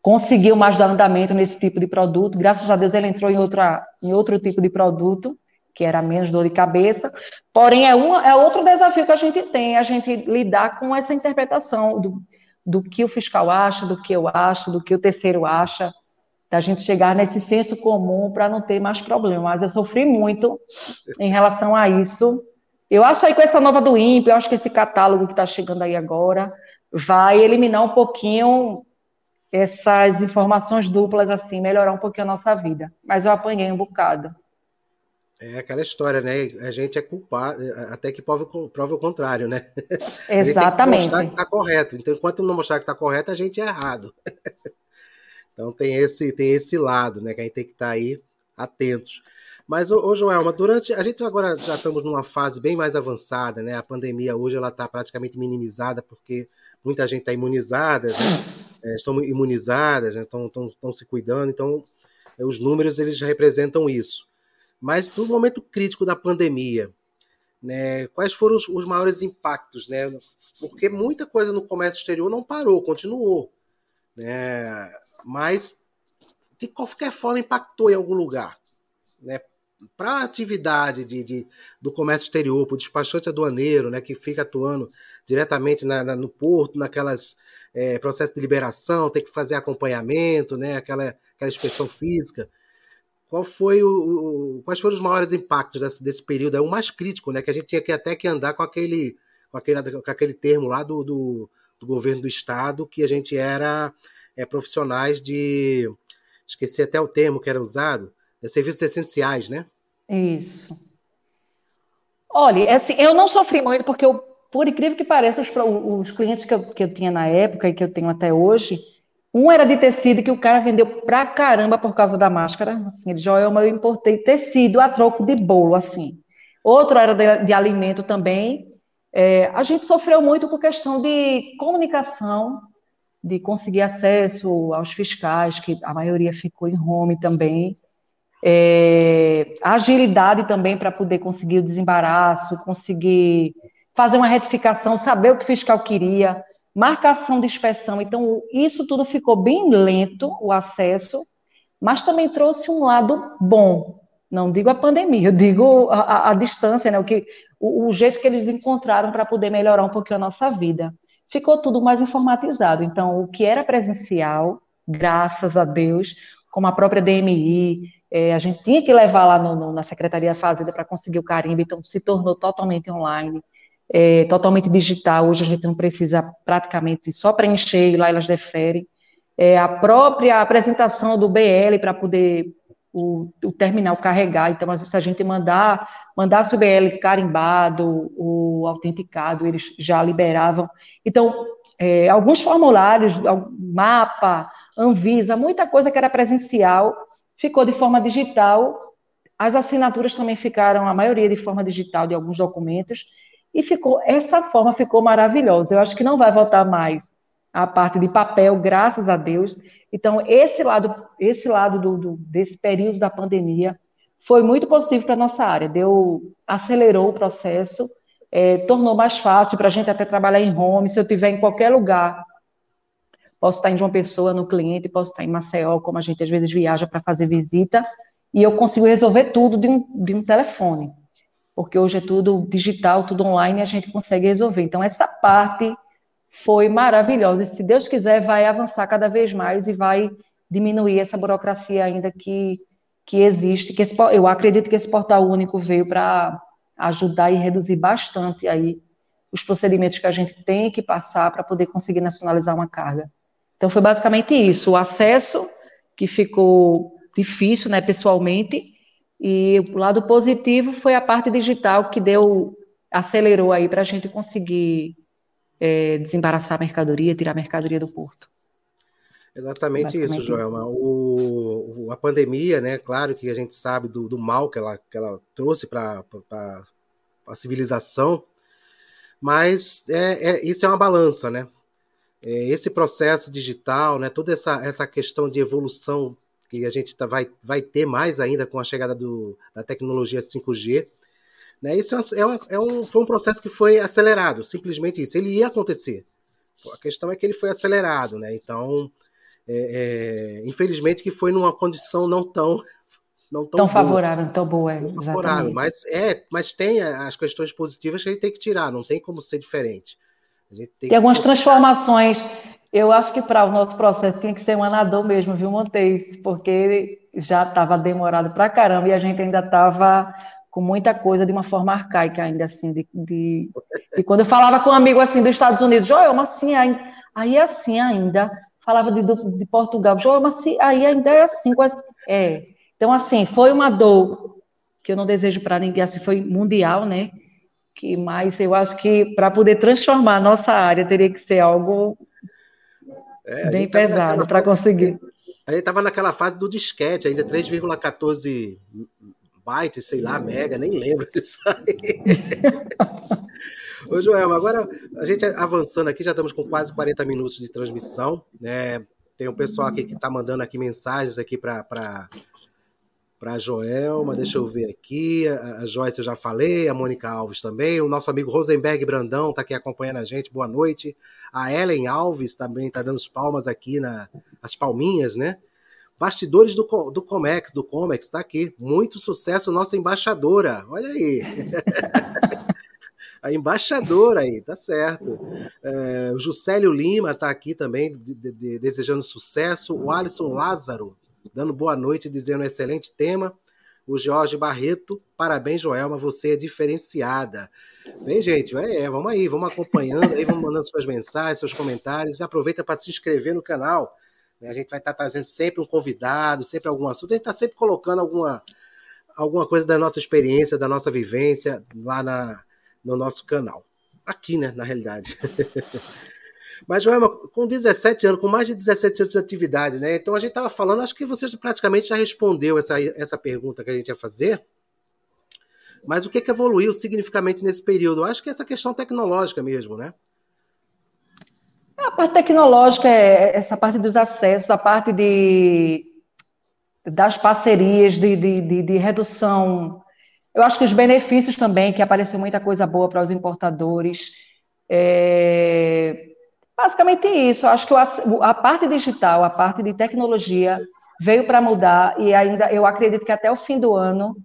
conseguiu mais dar andamento nesse tipo de produto, graças a Deus ele entrou em, outra, em outro tipo de produto, que era menos dor de cabeça, porém é, uma, é outro desafio que a gente tem, a gente lidar com essa interpretação do, do que o fiscal acha, do que eu acho, do que o terceiro acha, da gente chegar nesse senso comum para não ter mais problema. Mas eu sofri muito em relação a isso. Eu acho aí com essa nova do INPE, eu acho que esse catálogo que está chegando aí agora vai eliminar um pouquinho essas informações duplas, assim, melhorar um pouquinho a nossa vida. Mas eu apanhei um bocado. É aquela história, né? A gente é culpado, até que prove, prove o contrário, né? Exatamente. mostrar que está correto. Então, enquanto não mostrar que está correto, a gente é errado. então tem esse, tem esse lado, né? Que a gente tem que estar tá aí atentos. Mas, ô, ô Joelma, durante. A gente agora já estamos numa fase bem mais avançada, né? A pandemia hoje ela está praticamente minimizada, porque muita gente está imunizada, né? é, estão imunizadas, né? estão, estão, estão se cuidando, então os números eles representam isso. Mas no momento crítico da pandemia, né, quais foram os, os, maiores impactos? Né? Porque muita coisa no comércio exterior não parou, continuou. Né? Mas, de qualquer forma, impactou em algum lugar. Né? Para a atividade de, de, do comércio exterior, para o despachante aduaneiro, né, que fica atuando diretamente na, na, no porto, naquelas é, processos de liberação, tem que fazer acompanhamento, né, aquela, aquela inspeção física qual foi o, o, quais foram os maiores impactos desse, desse período? É o mais crítico, né? Que a gente tinha que até que andar com aquele, com aquele, com aquele termo lá do, do, do governo do estado que a gente era é, profissionais de esqueci até o termo que era usado, é serviços essenciais, né? Isso. Olha, é assim, eu não sofri muito porque eu, por incrível que pareça, os, os clientes que eu, que eu tinha na época e que eu tenho até hoje, um era de tecido que o cara vendeu pra caramba por causa da máscara. Assim, ele, Joelma, eu importei tecido a troco de bolo, assim. Outro era de, de alimento também. É, a gente sofreu muito por questão de comunicação, de conseguir acesso aos fiscais, que a maioria ficou em home também. É, agilidade também para poder conseguir o desembaraço, conseguir fazer uma retificação, saber o que o fiscal queria marcação de inspeção. Então, isso tudo ficou bem lento, o acesso, mas também trouxe um lado bom. Não digo a pandemia, eu digo a, a, a distância, né? o, que, o, o jeito que eles encontraram para poder melhorar um pouquinho a nossa vida. Ficou tudo mais informatizado. Então, o que era presencial, graças a Deus, como a própria DMI, é, a gente tinha que levar lá no, no, na Secretaria da Fazenda para conseguir o carimbo, então se tornou totalmente online é, totalmente digital. Hoje a gente não precisa praticamente só preencher e lá elas deferem. É, a própria apresentação do BL para poder o, o, terminal carregar. Então, se a gente mandar mandasse o BL carimbado, o autenticado, eles já liberavam. Então, é, alguns formulários, mapa, Anvisa, muita coisa que era presencial ficou de forma digital. As assinaturas também ficaram, a maioria de forma digital de alguns documentos. E ficou, essa forma ficou maravilhosa. Eu acho que não vai voltar mais a parte de papel, graças a Deus. Então, esse lado, esse lado do, do desse período da pandemia foi muito positivo para nossa área. Deu, acelerou o processo, é, tornou mais fácil para a gente até trabalhar em home. Se eu estiver em qualquer lugar, posso estar em João Pessoa no cliente, posso estar em Maceió, como a gente às vezes viaja para fazer visita, e eu consigo resolver tudo de um, de um telefone porque hoje é tudo digital, tudo online e a gente consegue resolver. Então, essa parte foi maravilhosa. E se Deus quiser, vai avançar cada vez mais e vai diminuir essa burocracia ainda que, que existe. Que esse, eu acredito que esse portal único veio para ajudar e reduzir bastante aí os procedimentos que a gente tem que passar para poder conseguir nacionalizar uma carga. Então, foi basicamente isso. O acesso, que ficou difícil, né, pessoalmente, e o lado positivo foi a parte digital que deu, acelerou aí para a gente conseguir é, desembaraçar a mercadoria, tirar a mercadoria do porto. Exatamente isso, Joelma. O, a pandemia, né? Claro que a gente sabe do, do mal que ela, que ela trouxe para a civilização, mas é, é, isso é uma balança, né? É, esse processo digital, né? Toda essa, essa questão de evolução que a gente tá, vai, vai ter mais ainda com a chegada do, da tecnologia 5G. Né? Isso é, uma, é, um, foi um processo que foi acelerado, simplesmente isso. Ele ia acontecer. A questão é que ele foi acelerado, né? Então, é, é, infelizmente que foi numa condição não tão não tão, tão favorável, tão boa, é, tão favorável, mas é, mas tem as questões positivas que a gente tem que tirar, não tem como ser diferente. tem algumas transformações Eu acho que para o nosso processo tinha que ser um anador mesmo, viu, Montes? Porque já estava demorado para caramba e a gente ainda estava com muita coisa de uma forma arcaica ainda assim. De, de... E quando eu falava com um amigo assim dos Estados Unidos, Joel, mas assim, aí, aí é assim ainda. Falava de, de Portugal, Joel, mas assim, aí ainda é assim. Quase... É. Então, assim, foi uma dor que eu não desejo para ninguém, assim, foi mundial, né? Que, mas eu acho que para poder transformar a nossa área teria que ser algo é, bem pesado para conseguir. A gente estava naquela fase do disquete, ainda 3,14 bytes, sei lá, mega, nem lembro disso aí. Ô, Joel, agora a gente avançando aqui, já estamos com quase 40 minutos de transmissão, né? Tem um pessoal aqui que está mandando aqui mensagens aqui para para a Joelma, deixa eu ver aqui, a, Joyce eu já falei, a Mônica Alves também, o nosso amigo Rosenberg Brandão está aqui acompanhando a gente, boa noite. A Ellen Alves também está dando as palmas aqui, na, as palminhas, né? Bastidores do, do Comex, do Comex, está aqui. Muito sucesso, nossa embaixadora. Olha aí. a embaixadora aí, tá certo. É, o Juscelio Lima está aqui também, de, de, de, desejando sucesso. O Alisson Lázaro dando boa noite, dizendo um excelente tema. O Jorge Barreto, parabéns, Joelma, você é diferenciada. Bem, gente, é, é, vamos aí, vamos acompanhando aí, vamos mandando suas mensagens, seus comentários. Aproveita para se inscrever no canal. Né? A gente vai estar tá trazendo sempre um convidado, sempre algum assunto. A gente está sempre colocando alguma, alguma coisa da nossa experiência, da nossa vivência lá na, no nosso canal. Aqui, né, na realidade. Mas, Joelma, com 17 anos, com mais de 17 anos de atividade, né? Então a gente estava falando, acho que você praticamente já respondeu essa, essa pergunta que a gente ia fazer. Mas o que, que evoluiu significativamente nesse período? Eu acho que essa questão tecnológica mesmo, né? A parte tecnológica é essa parte dos acessos, a parte de, das parcerias, de, de, de, de redução. Eu acho que os benefícios também, que apareceu muita coisa boa para os importadores. É, Basicamente isso. Acho que a parte digital, a parte de tecnologia veio para mudar e ainda eu acredito que até o fim do ano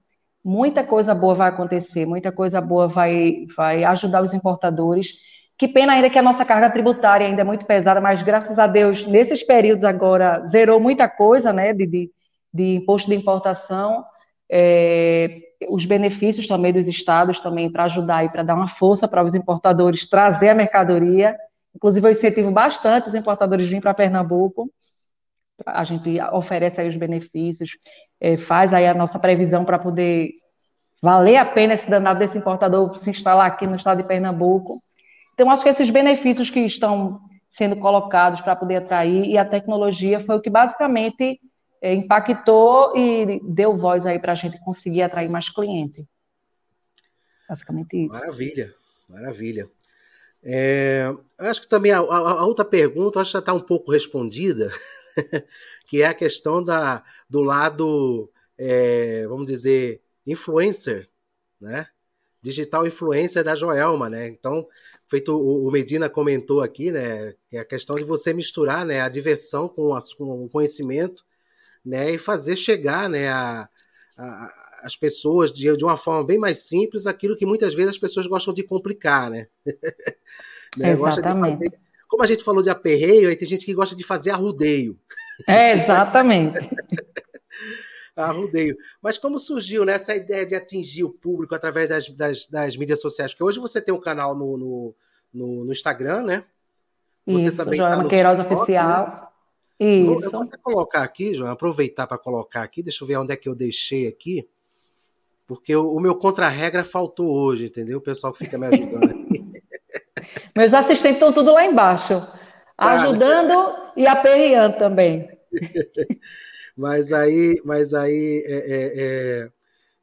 muita coisa boa vai acontecer, muita coisa boa vai, vai ajudar os importadores. Que pena ainda que a nossa carga tributária ainda é muito pesada, mas graças a Deus, nesses períodos agora, zerou muita coisa, né, de, de, de imposto de importação, é, os benefícios também dos estados também para ajudar e para dar uma força para os importadores trazer a mercadoria. Inclusive, eu incentivo bastante os importadores vir para Pernambuco. A gente oferece aí os benefícios, é, faz aí a nossa previsão para poder valer a pena esse danado desse importador se instalar aqui no estado de Pernambuco. Então, acho que esses benefícios que estão sendo colocados para poder atrair, e a tecnologia foi o que basicamente é, impactou e deu voz aí para a gente conseguir atrair mais cliente. Basicamente isso. Maravilha, maravilha. É, acho que também a, a, a, outra pergunta acho que já está um pouco respondida, que é a questão da, do lado, é, vamos dizer, influencer, né? Digital influencer da Joelma, né? Então, feito o, o Medina comentou aqui, né? Que é a questão de você misturar né, a diversão com, com o conhecimento, né? E fazer chegar, né? A, a, as pessoas de, de uma forma bem mais simples aquilo que muitas vezes as pessoas gostam de complicar, né? né? Gosta de fazer, como a gente falou de aperreio, aí tem gente que gosta de fazer arrudeio. É, exatamente. arrudeio. Mas como surgiu né, essa ideia de atingir o público através das, das, das mídias sociais? Porque hoje você tem um canal no, no, no, no Instagram, né? Você Isso, também Joana tá Queiroz TikTok, Oficial. Né? Isso. Eu vou até colocar aqui, João, aproveitar para colocar aqui, deixa eu ver onde é que eu deixei aqui. Porque o, o meu contra-regra faltou hoje, entendeu? O pessoal que fica me ajudando aqui. Meus assistentes estão tudo lá embaixo, ah, ajudando e aperreando também. mas aí, mas aí é, é, é,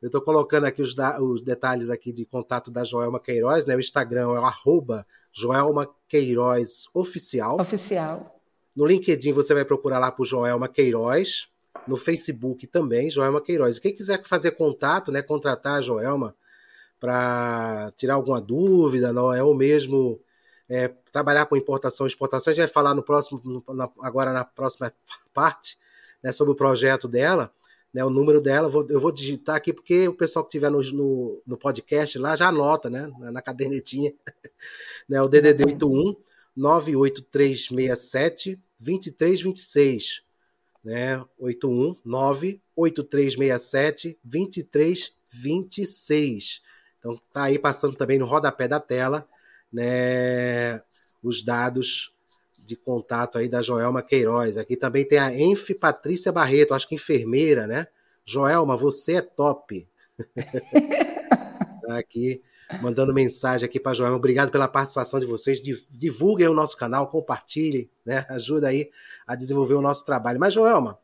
eu estou colocando aqui os, os, detalhes aqui de contato da Joelma Queiroz, né? O Instagram é o arroba Joelma Queiroz Oficial. Oficial. No LinkedIn você vai procurar lá por Joelma Queiroz no Facebook também, Joelma Queiroz. Quem quiser fazer contato, né, contratar a Joelma para tirar alguma dúvida, não é ou mesmo é, trabalhar com importação e exportação, a gente vai falar no próximo, na, agora na próxima parte, né, sobre o projeto dela, né, o número dela, vou, eu vou digitar aqui porque o pessoal que estiver no, no, no, podcast lá já anota, né, na cadernetinha, né, o DDD 81 98367 2326, né? 81 98367 2326. Então tá aí passando também no rodapé da tela, né, os dados de contato aí da Joelma Queiroz. Aqui também tem a Enf Patrícia Barreto, acho que enfermeira, né? Joelma, você é top. tá aqui mandando mensagem aqui para Joelma. Obrigado pela participação de vocês. Divulguem o nosso canal, compartilhem, né? Ajuda aí a desenvolver o nosso trabalho. Mas, Joelma,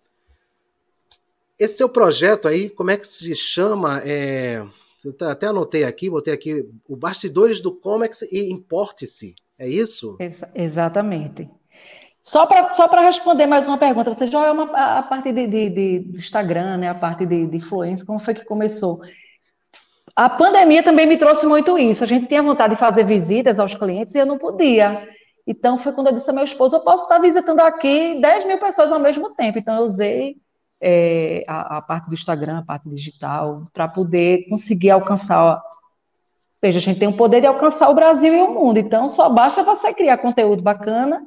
esse seu projeto aí, como é que se chama? É... Eu até anotei aqui, botei aqui o Bastidores do Comex e Importe-se. É isso? Ex exatamente. Só para só responder mais uma pergunta, você já é uma, a parte de, de, de, do Instagram, né, a parte de, de influência, como foi que começou? A pandemia também me trouxe muito isso. A gente tinha vontade de fazer visitas aos clientes e eu não podia. Então foi quando eu disse ao meu esposo: eu posso estar visitando aqui 10 mil pessoas ao mesmo tempo. Então eu usei é, a, a, parte do Instagram, a parte digital, para poder conseguir alcançar. Veja, a gente tem o poder de alcançar o Brasil e o mundo. Então só basta você criar conteúdo bacana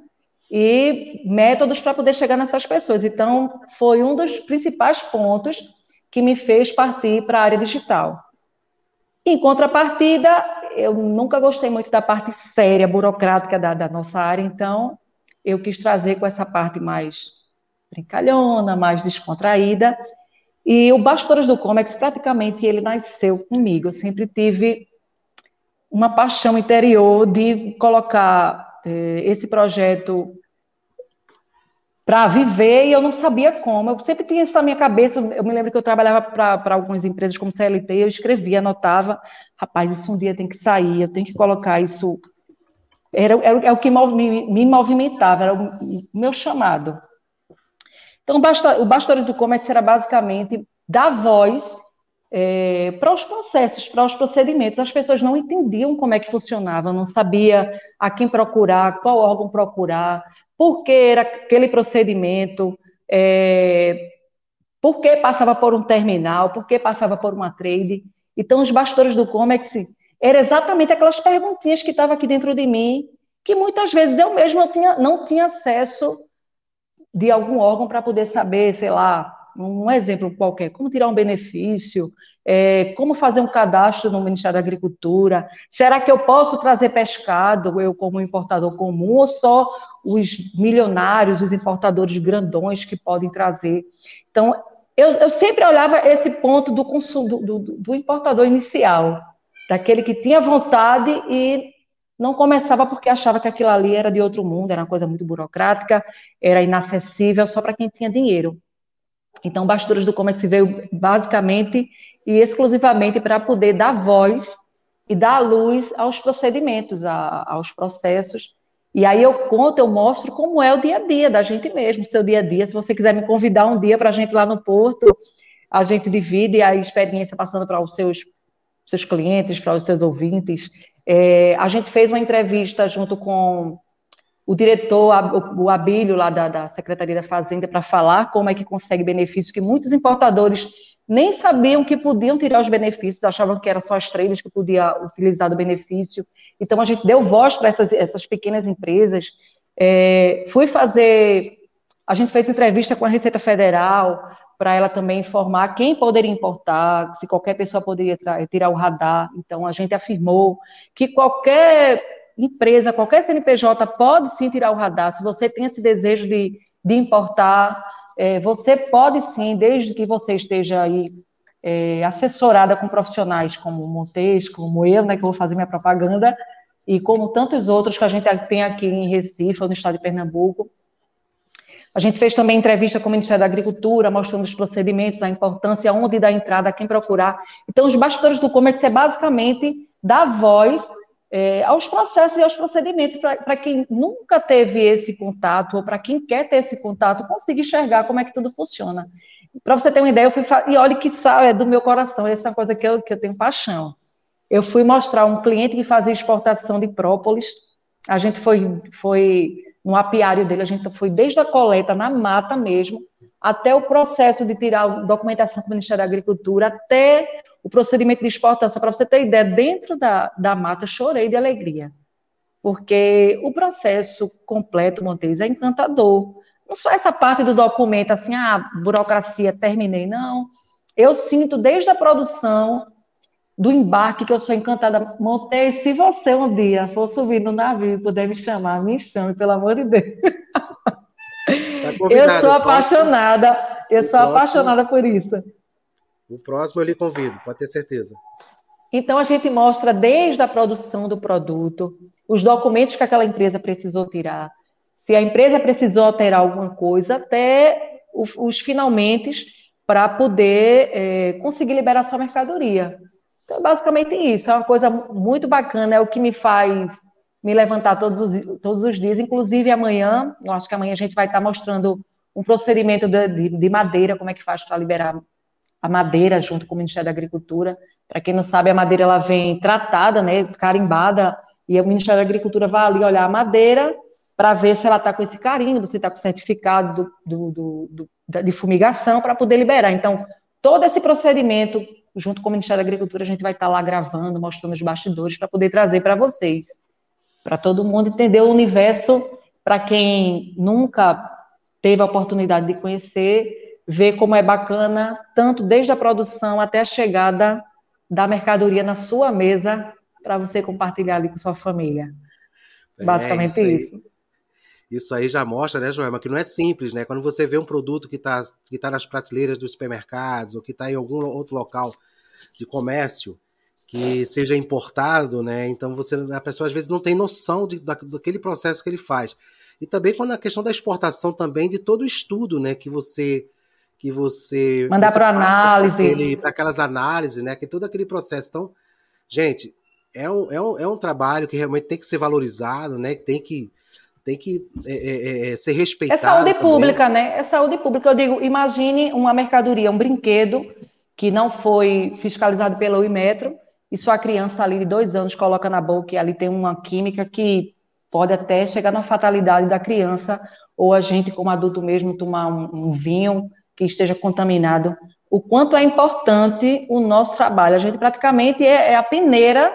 e métodos para poder chegar nessas pessoas. Então foi um dos principais pontos que me fez partir para a área digital. Em contrapartida, eu nunca gostei muito da parte séria, burocrática da, da nossa área, então eu quis trazer com essa parte mais brincalhona, mais descontraída. E o Bastidores do Comex, praticamente, ele nasceu comigo. Eu sempre tive uma paixão interior de colocar eh, esse projeto para viver e eu não sabia como. Eu sempre tinha isso na minha cabeça. Eu me lembro que eu trabalhava para algumas empresas como CLT, eu escrevia, anotava, rapaz, isso um dia tem que sair, eu tenho que colocar isso. Era, era, era o que me, me movimentava, era o meu chamado. Então, o Bastores do Comex era basicamente dar voz é, para os processos, para os procedimentos. As pessoas não entendiam como é que funcionava, não sabia a quem procurar, qual órgão procurar, por que era aquele procedimento, é, por que passava por um terminal, por que passava por uma trade. Então, os bastidores do Comex eram exatamente aquelas perguntinhas que estavam aqui dentro de mim, que muitas vezes eu mesma tinha, não tinha acesso de algum órgão para poder saber, sei lá, um exemplo qualquer, como tirar um benefício, é, como fazer um cadastro no Ministério da Agricultura, será que eu posso trazer pescado, eu como importador comum, ou só os milionários, os importadores grandões que podem trazer? Então, eu, eu sempre olhava esse ponto do consumo, do, do, do importador inicial, daquele que tinha vontade e não começava porque achava que aquilo ali era de outro mundo, era uma coisa muito burocrática, era inacessível só para quem tinha dinheiro. Então, Bastidores do Comex veio basicamente e exclusivamente para poder dar voz e dar luz aos procedimentos, a, aos processos. E aí eu conto, eu mostro como é o dia a dia da gente mesmo, seu dia a dia. Se você quiser me convidar um dia para a gente lá no Porto, a gente divide a experiência passando para os seus, seus clientes, para os seus ouvintes. É, a gente fez uma entrevista junto com o diretor, o Abílio, lá da, da Secretaria da Fazenda, para falar como é que consegue benefício, que muitos importadores nem sabiam que podiam tirar os benefícios, achavam que era só as traders que podiam utilizar do benefício. Então, a gente deu voz para essas, essas pequenas empresas. É, fui fazer. A gente fez entrevista com a Receita Federal para ela também informar quem poderia importar, se qualquer pessoa poderia tirar o radar. Então, a gente afirmou que qualquer empresa, qualquer CNPJ pode sim tirar o radar. Se você tem esse desejo de, de importar, é, você pode sim, desde que você esteja aí é, assessorada com profissionais como Montes, como eu, né, que vou fazer minha propaganda, e como tantos outros que a gente tem aqui em Recife, ou no estado de Pernambuco. A gente fez também entrevista com o Ministério da Agricultura, mostrando os procedimentos, a importância, onde dar entrada, quem procurar. Então, os bastidores do Comex é basicamente dar voz é, aos processos e aos procedimentos, para quem nunca teve esse contato, ou para quem quer ter esse contato, conseguir enxergar como é que tudo funciona. Para você ter uma ideia, eu fui e olha que sal é do meu coração, essa é uma coisa que eu, que eu tenho paixão. Eu fui mostrar um cliente que fazia exportação de própolis, a gente foi, foi no apiário dele, a gente foi desde a coleta na mata mesmo, até o processo de tirar documentação com o Ministério da Agricultura, até o procedimento de exportação, para você ter ideia, dentro da, da mata, chorei de alegria. porque o processo completo, Montes, é encantador. Não só essa parte do documento, assim, a ah, burocracia, terminei, não. Eu sinto desde a produção do embarque que eu sou encantada. Montes, se você um dia for subir no navio e puder me chamar, me chame, pelo amor de Deus. Tá eu sou apaixonada, eu sou apaixonada por isso. O próximo eu lhe convido, pode ter certeza. Então a gente mostra desde a produção do produto, os documentos que aquela empresa precisou tirar, se a empresa precisou alterar alguma coisa, até os, os finalmente para poder é, conseguir liberar sua mercadoria. Então, basicamente isso. É uma coisa muito bacana, é o que me faz me levantar todos os, todos os dias, inclusive amanhã, eu acho que amanhã a gente vai estar mostrando um procedimento de, de, de madeira, como é que faz para liberar a madeira junto com o Ministério da Agricultura. Para quem não sabe, a madeira ela vem tratada, né, carimbada, e o Ministério da Agricultura vai ali olhar a madeira para ver se ela está com esse carimbo, se está com certificado do, do, do, de fumigação para poder liberar. Então, todo esse procedimento, junto com o Ministério da Agricultura, a gente vai estar tá lá gravando, mostrando os bastidores para poder trazer para vocês, para todo mundo entender o universo, para quem nunca teve a oportunidade de conhecer, ver como é bacana, tanto desde a produção até a chegada da mercadoria na sua mesa, para você compartilhar ali com sua família. É, Basicamente isso. isso. Isso aí já mostra, né, Joelma, que não é simples, né? Quando você vê um produto que está que tá nas prateleiras dos supermercados ou que está em algum outro local de comércio que seja importado, né? Então você, a pessoa às vezes não tem noção de, da, daquele processo que ele faz. E também quando a questão da exportação também de todo o estudo, né, que você que você mandar para análise, para aquelas análises, né, que todo aquele processo. Então, gente, é um, é um, é um trabalho que realmente tem que ser valorizado, né? Tem que tem que é, é, é, ser respeitado. É saúde também. pública, né? É saúde pública. Eu digo, imagine uma mercadoria, um brinquedo que não foi fiscalizado pelo Imetro e sua criança ali de dois anos coloca na boca e ali tem uma química que pode até chegar na fatalidade da criança ou a gente como adulto mesmo tomar um, um vinho que esteja contaminado. O quanto é importante o nosso trabalho. A gente praticamente é, é a peneira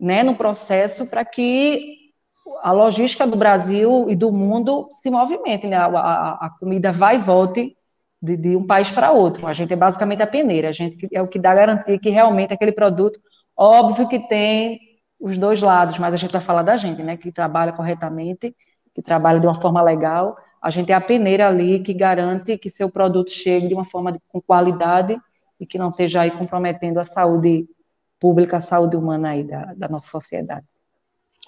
né, no processo para que a logística do Brasil e do mundo se movimente, né? a, a, a comida vai e volte de, de um país para outro. A gente é basicamente a peneira, a gente é o que dá garantia que realmente aquele produto, óbvio que tem os dois lados, mas a gente vai falar da gente, né, que trabalha corretamente, que trabalha de uma forma legal. A gente é a peneira ali que garante que seu produto chegue de uma forma de, com qualidade e que não esteja aí comprometendo a saúde pública, a saúde humana aí da, da nossa sociedade.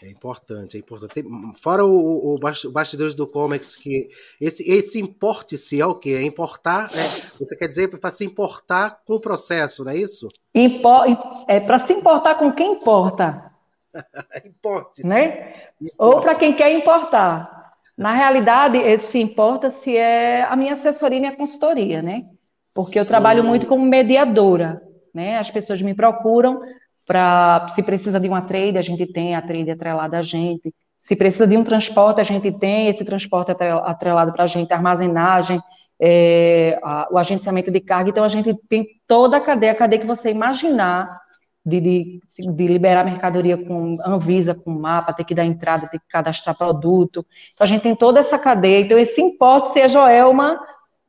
É importante, é importante. Fora o, o, bastidores do Comex, que esse, esse importe-se é o quê? É importar, né? Você quer dizer para se importar com o processo, não é isso? Impor, é para se importar com quem importa. Importe-se. Né? Ou para quem quer importar. Na realidade, esse importa-se é a minha assessoria e minha consultoria, né? Porque eu trabalho muito como mediadora, né? As pessoas me procuram para se precisa de uma trade, a gente tem a trade atrelada a gente. Se precisa de um transporte, a gente tem esse transporte atrelado para a gente, armazenagem, é, a, o agenciamento de carga. Então, a gente tem toda a cadeia, a cadeia que você imaginar de, de, de, liberar mercadoria com Anvisa, com mapa, ter que dar entrada, ter que cadastrar produto. Então, a gente tem toda essa cadeia. Então, esse importe se a Joelma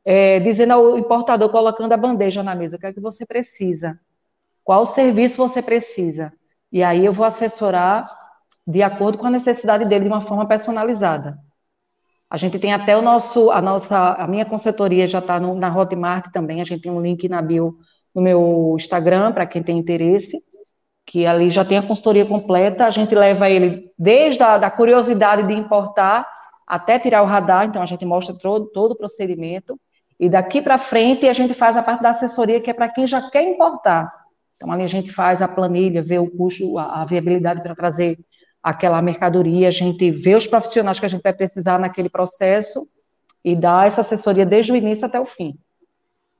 é, dizendo ao importador, colocando a bandeja na mesa, o que é que você precisa? Qual serviço você precisa? E aí eu vou assessorar de acordo com a necessidade dele de uma forma personalizada. A gente tem até o nosso, a nossa, a minha consultoria já está na Hotmart também. A gente tem um link na bio no meu Instagram para quem tem interesse, que ali já tem a consultoria completa. A gente leva ele desde a da curiosidade de importar até tirar o radar. Então a gente mostra todo, todo o procedimento e daqui para frente a gente faz a parte da assessoria que é para quem já quer importar. Então, ali a gente faz a planilha, vê o custo, a, a viabilidade para trazer aquela mercadoria, a gente vê os profissionais que a gente vai precisar naquele processo e dá essa assessoria desde o início até o fim.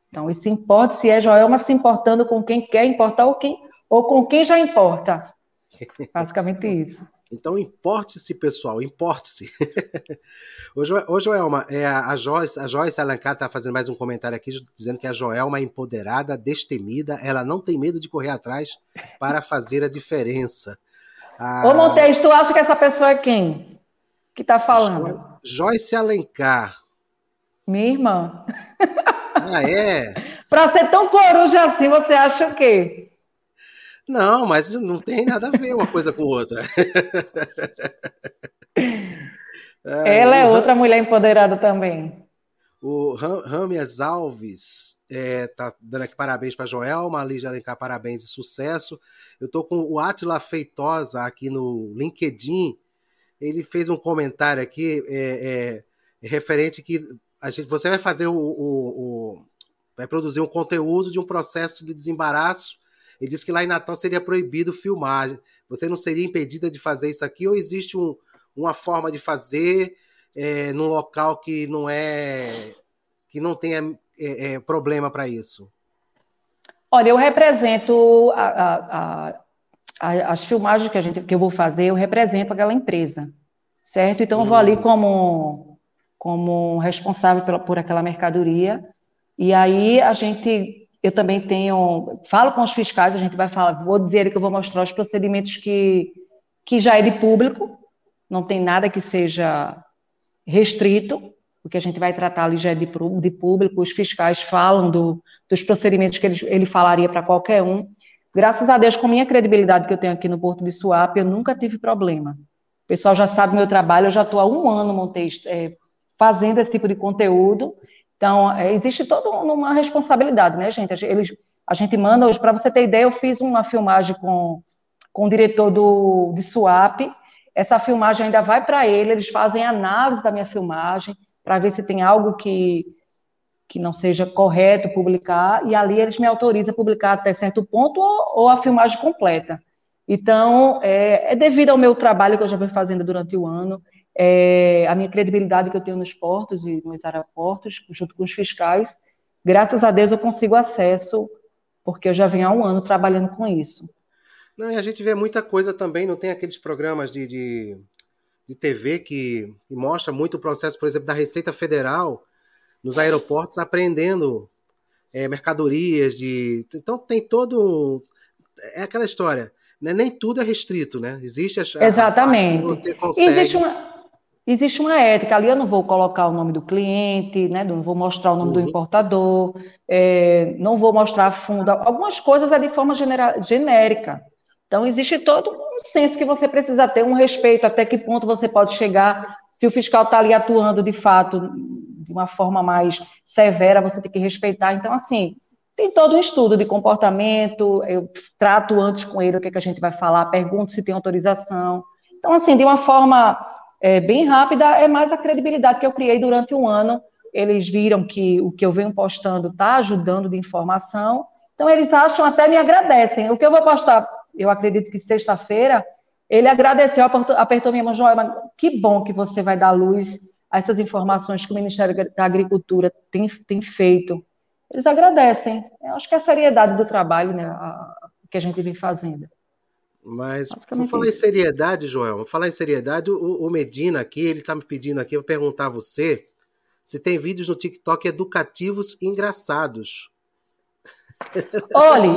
Então, isso importa se é Joelma se importando com quem quer importar ou, quem, ou com quem já importa. Basicamente isso. Então, importe-se, pessoal, importe-se. Ô, Joelma, é, a Joyce, a Joyce Alencar está fazendo mais um comentário aqui, dizendo que a Joelma é empoderada, destemida, ela não tem medo de correr atrás para fazer a diferença. Ah, Ô, Montes, tu acha que essa pessoa é quem? Que tá falando? Joyce Alencar. Minha irmã. Ah, é? Para ser tão coruja assim, você acha o quê? Não, mas não tem nada a ver uma coisa com outra. Ela é outra mulher empoderada também. O Ramias Alves é, tá dando aqui parabéns para Joelma, Lígia Alencar, parabéns e sucesso. Eu estou com o Atila Feitosa aqui no LinkedIn. Ele fez um comentário aqui é, é, referente que a gente, você vai fazer o, o, o, vai produzir um conteúdo de um processo de desembaraço. Ele disse que lá em Natal seria proibido filmar. Você não seria impedida de fazer isso aqui ou existe um, uma forma de fazer é, num local que não é que não tenha é, é, problema para isso? Olha, eu represento a, a, a, as filmagens que a gente que eu vou fazer, eu represento aquela empresa, certo? Então eu vou ali hum. como como responsável pela, por aquela mercadoria e aí a gente eu também tenho falo com os fiscais, a gente vai falar, vou dizer que eu vou mostrar os procedimentos que que já é de público, não tem nada que seja restrito, o que a gente vai tratar ali já é de, de público, os fiscais falam do, dos procedimentos que ele, ele falaria para qualquer um. Graças a Deus, com a minha credibilidade que eu tenho aqui no Porto de Suape, eu nunca tive problema. O pessoal já sabe meu trabalho, eu já estou há um ano montei, é, fazendo esse tipo de conteúdo. Então, é, existe toda uma responsabilidade, né, gente? Eles, a gente manda hoje, para você ter ideia, eu fiz uma filmagem com, com o diretor do, de Suape, essa filmagem ainda vai para ele, eles fazem análise da minha filmagem para ver se tem algo que, que não seja correto publicar, e ali eles me autorizam a publicar até certo ponto ou, ou a filmagem completa. Então, é, é, devido ao meu trabalho que eu já venho fazendo durante o ano, é, a minha credibilidade que eu tenho nos portos e nos aeroportos, junto com os fiscais, graças a Deus eu consigo acesso, porque eu já venho há um ano trabalhando com isso. Não, e a gente vê muita coisa também, não tem aqueles programas de, de, de TV que, que mostra muito o processo, por exemplo, da Receita Federal nos aeroportos aprendendo é, mercadorias de. Então tem todo. É aquela história. Né? Nem tudo é restrito, né? Existe a, Exatamente. A você consegue... Existe uma. Existe uma ética ali, eu não vou colocar o nome do cliente, né? não vou mostrar o nome uhum. do importador, é, não vou mostrar fundo. Algumas coisas é de forma genera, genérica. Então, existe todo um senso que você precisa ter, um respeito, até que ponto você pode chegar. Se o fiscal está ali atuando de fato de uma forma mais severa, você tem que respeitar. Então, assim, tem todo um estudo de comportamento, eu trato antes com ele o que, é que a gente vai falar, pergunto se tem autorização. Então, assim, de uma forma é, bem rápida, é mais a credibilidade que eu criei durante um ano. Eles viram que o que eu venho postando está ajudando de informação, então eles acham, até me agradecem. O que eu vou postar eu acredito que sexta-feira, ele agradeceu, apertou, minha mão, Joel, que bom que você vai dar luz a essas informações que o Ministério da Agricultura tem, tem feito. Eles agradecem. Eu acho que é a seriedade do trabalho né, a, que a gente vem fazendo. Mas, vamos falar em seriedade, Joel, falar em seriedade, o, o Medina aqui, ele está me pedindo aqui, eu perguntar a você se tem vídeos no TikTok educativos e engraçados. Olhe,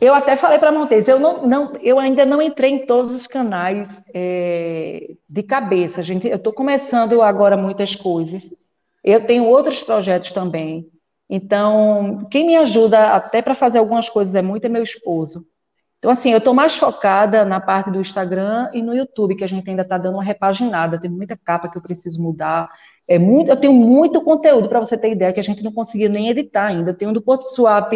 eu até falei para Montes, eu, não, não, eu ainda não entrei em todos os canais é, de cabeça, gente. Eu estou começando agora muitas coisas. Eu tenho outros projetos também. Então, quem me ajuda até para fazer algumas coisas é muito é meu esposo. Então, assim, eu estou mais focada na parte do Instagram e no YouTube, que a gente ainda está dando uma repaginada. Tem muita capa que eu preciso mudar. É muito, eu tenho muito conteúdo, para você ter ideia, que a gente não conseguiu nem editar ainda. Eu tenho do Porto Swap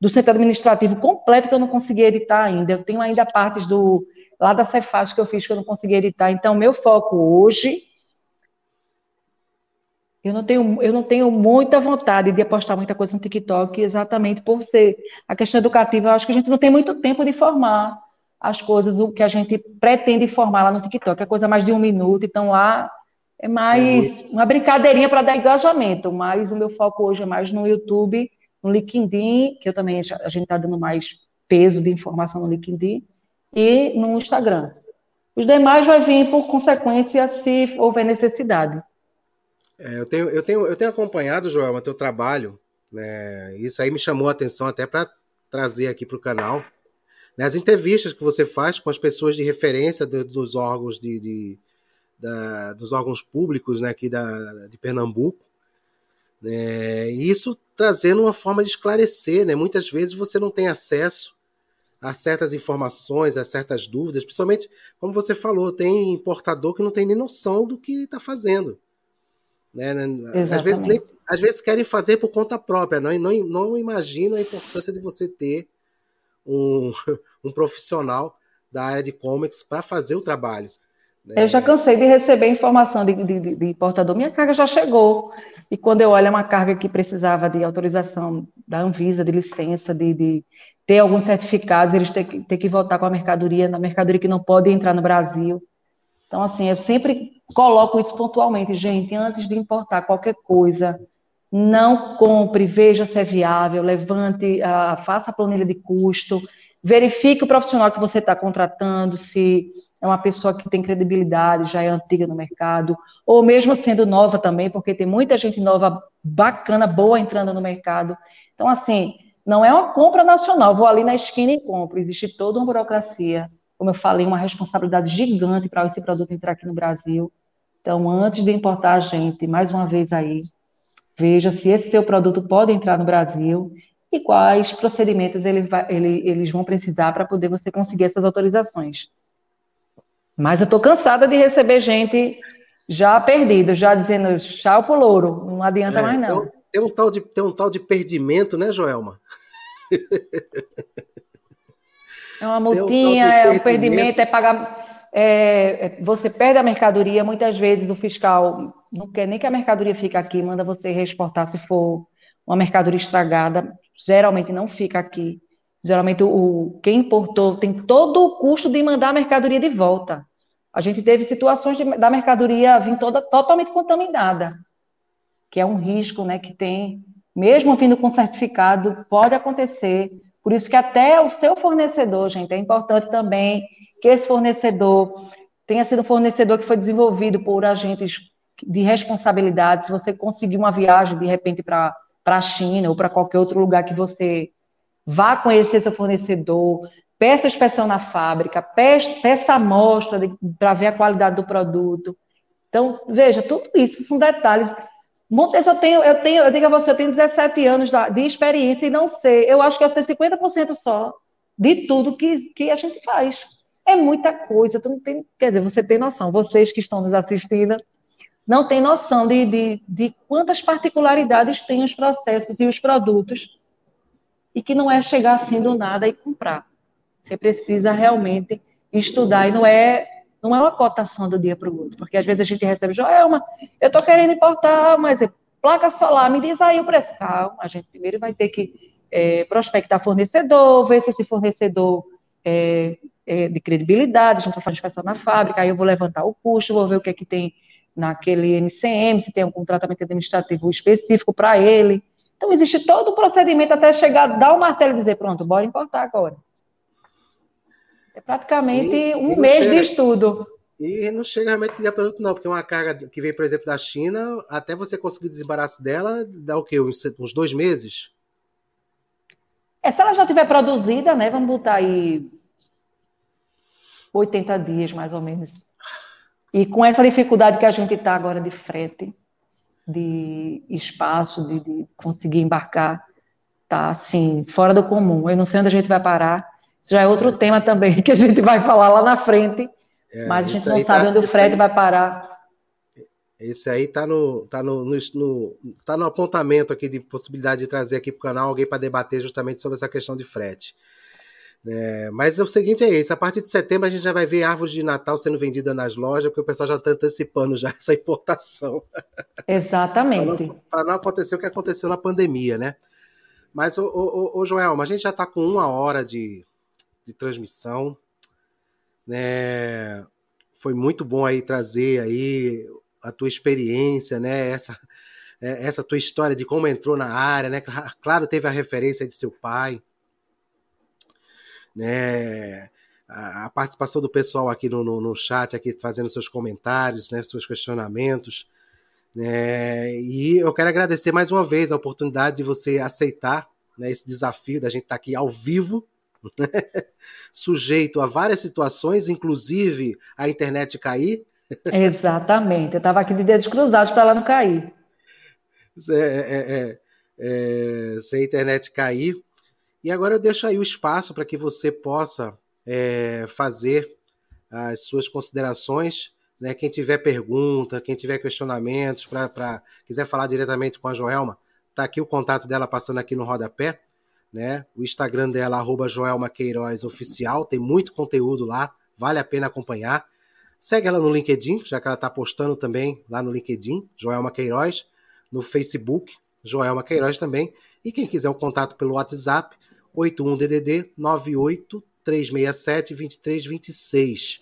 do centro administrativo completo que eu não consegui editar ainda. Eu tenho ainda partes do lá da Cefaz que eu fiz que eu não consegui editar. Então, meu foco hoje eu não tenho eu não tenho muita vontade de apostar muita coisa no TikTok, exatamente por ser a questão educativa. Eu acho que a gente não tem muito tempo de formar as coisas o que a gente pretende formar lá no TikTok. É coisa mais de um minuto, então lá é mais é uma brincadeirinha para dar engajamento, mas o meu foco hoje é mais no YouTube no LinkedIn, que eu também a gente está dando mais peso de informação no LinkedIn, e no Instagram. Os demais vai vir por consequência se houver necessidade. É, eu, tenho, eu, tenho, eu tenho acompanhado, Joel, o teu trabalho, né? Isso aí me chamou a atenção até para trazer aqui para o canal. Né, as entrevistas que você faz com as pessoas de referência dos órgãos de, de da, dos órgãos públicos né, aqui da, de Pernambuco. Né, e isso trazendo uma forma de esclarecer. Né? Muitas vezes você não tem acesso a certas informações, a certas dúvidas, principalmente, como você falou, tem importador que não tem nem noção do que está fazendo. Né? Às, vezes, nem, às vezes querem fazer por conta própria, não, não, não imagina a importância de você ter um, um profissional da área de comics para fazer o trabalho. Eu já cansei de receber informação de, de, de, importador. Minha carga já chegou. E quando eu olho é uma carga que precisava de autorização da Anvisa, de licença, de, de ter alguns certificados, eles têm que, que voltar com a mercadoria, na mercadoria que não pode entrar no Brasil. Então, assim, eu sempre coloco isso pontualmente, gente, antes de importar qualquer coisa, não compre, veja se é viável, levante, uh, faça a planilha de custo, verifique o profissional que você está contratando, se é uma pessoa que tem credibilidade, já é antiga no mercado, ou mesmo sendo nova também, porque tem muita gente nova, bacana, boa entrando no mercado. Então, assim, não é uma compra nacional, vou ali na esquina e compro. Existe toda uma burocracia, como eu falei, uma responsabilidade gigante para esse produto entrar aqui no Brasil. Então, antes de importar a gente, mais uma vez aí, veja se esse seu produto pode entrar no Brasil e quais procedimentos ele vai, ele, eles vão precisar para poder você conseguir essas autorizações. Mas eu estou cansada de receber gente já perdido, já dizendo tchau pro louro, não adianta é, mais não. Tem, tem, um tal de, tem um tal de perdimento, né, Joelma? É uma multinha, um é um perdimento, é pagar. É, é, você perde a mercadoria, muitas vezes o fiscal não quer nem que a mercadoria fique aqui, manda você reexportar se for uma mercadoria estragada, geralmente não fica aqui. Geralmente o quem importou tem todo o custo de mandar a mercadoria de volta. A gente teve situações de, da mercadoria vir toda totalmente contaminada, que é um risco, né, que tem, mesmo vindo com certificado, pode acontecer. Por isso que até o seu fornecedor, gente, é importante também que esse fornecedor tenha sido um fornecedor que foi desenvolvido por agentes de responsabilidade. Se você conseguir uma viagem de repente para a China ou para qualquer outro lugar que você vá conhecer seu fornecedor, peça inspeção na fábrica, peça amostra para ver a qualidade do produto. Então, veja, tudo isso são detalhes. Eu tenho, eu tenho, eu digo a você, eu tenho 17 anos de experiência e não sei, eu acho que eu sei 50% só de tudo que, que a gente faz. É muita coisa, tu não tem, quer dizer, você tem noção, vocês que estão nos assistindo, não tem noção de, de, de quantas particularidades têm os processos e os produtos, e que não é chegar assim do nada e comprar. Você precisa realmente estudar e não é não é uma cotação do dia para o outro, porque às vezes a gente recebe, Joelma, eu estou querendo importar, mas placa solar, me diz aí o preço. Calma, a gente primeiro vai ter que é, prospectar fornecedor, ver se esse fornecedor é, é, de credibilidade, a gente vai fazer inspeção na fábrica, aí eu vou levantar o custo, vou ver o que é que tem naquele NCM, se tem algum tratamento administrativo específico para ele. Então, existe todo o procedimento até chegar, dar o martelo e dizer, pronto, bora importar agora. É praticamente e, um e mês chega, de estudo. E não chega realmente de outro, não, porque uma carga que vem, por exemplo, da China, até você conseguir desembaraço dela, dá o quê? Uns, uns dois meses? É, se ela já tiver produzida, né? Vamos botar aí 80 dias, mais ou menos. E com essa dificuldade que a gente está agora de frete, de espaço, de, de conseguir embarcar, tá assim, fora do comum. Eu não sei onde a gente vai parar, isso já é outro tema também que a gente vai falar lá na frente. É, mas a gente não sabe tá, onde o Fred aí, vai parar. Esse aí está no, tá no, no, no, tá no apontamento aqui de possibilidade de trazer aqui para o canal alguém para debater justamente sobre essa questão de frete. É, mas o seguinte é esse: a partir de setembro a gente já vai ver árvores de Natal sendo vendida nas lojas, porque o pessoal já está antecipando já essa importação. Exatamente. para não, não, acontecer o que aconteceu na pandemia, né? Mas, ô, ô, ô Joel, a gente já está com uma hora de, de transmissão. Né? Foi muito bom aí trazer aí a tua experiência, né? Essa, é, essa tua história de como entrou na área, né? Claro, teve a referência de seu pai, né? A, a participação do pessoal aqui no, no, no, chat, aqui fazendo seus comentários, né? Seus questionamentos. Né? E eu quero agradecer mais uma vez a oportunidade de você aceitar né, esse desafio da gente estar tá aqui ao vivo sujeito a várias situações, inclusive a internet cair. Exatamente. Eu estava aqui de dedos cruzados para ela não cair. É, é, é, é, se a internet cair. E agora eu deixo aí o espaço para que você possa é, fazer as suas considerações. Né? Quem tiver pergunta, quem tiver questionamentos, para quiser falar diretamente com a Joelma, tá aqui o contato dela passando aqui no rodapé. Né? O Instagram dela, arroba Joelma Queiroz Oficial, tem muito conteúdo lá, vale a pena acompanhar. Segue ela no LinkedIn, já que ela está postando também lá no LinkedIn, Joelma Queiroz, no Facebook, Joelma Queiroz também. E quem quiser o um contato pelo WhatsApp, 81DDD 98367 2326.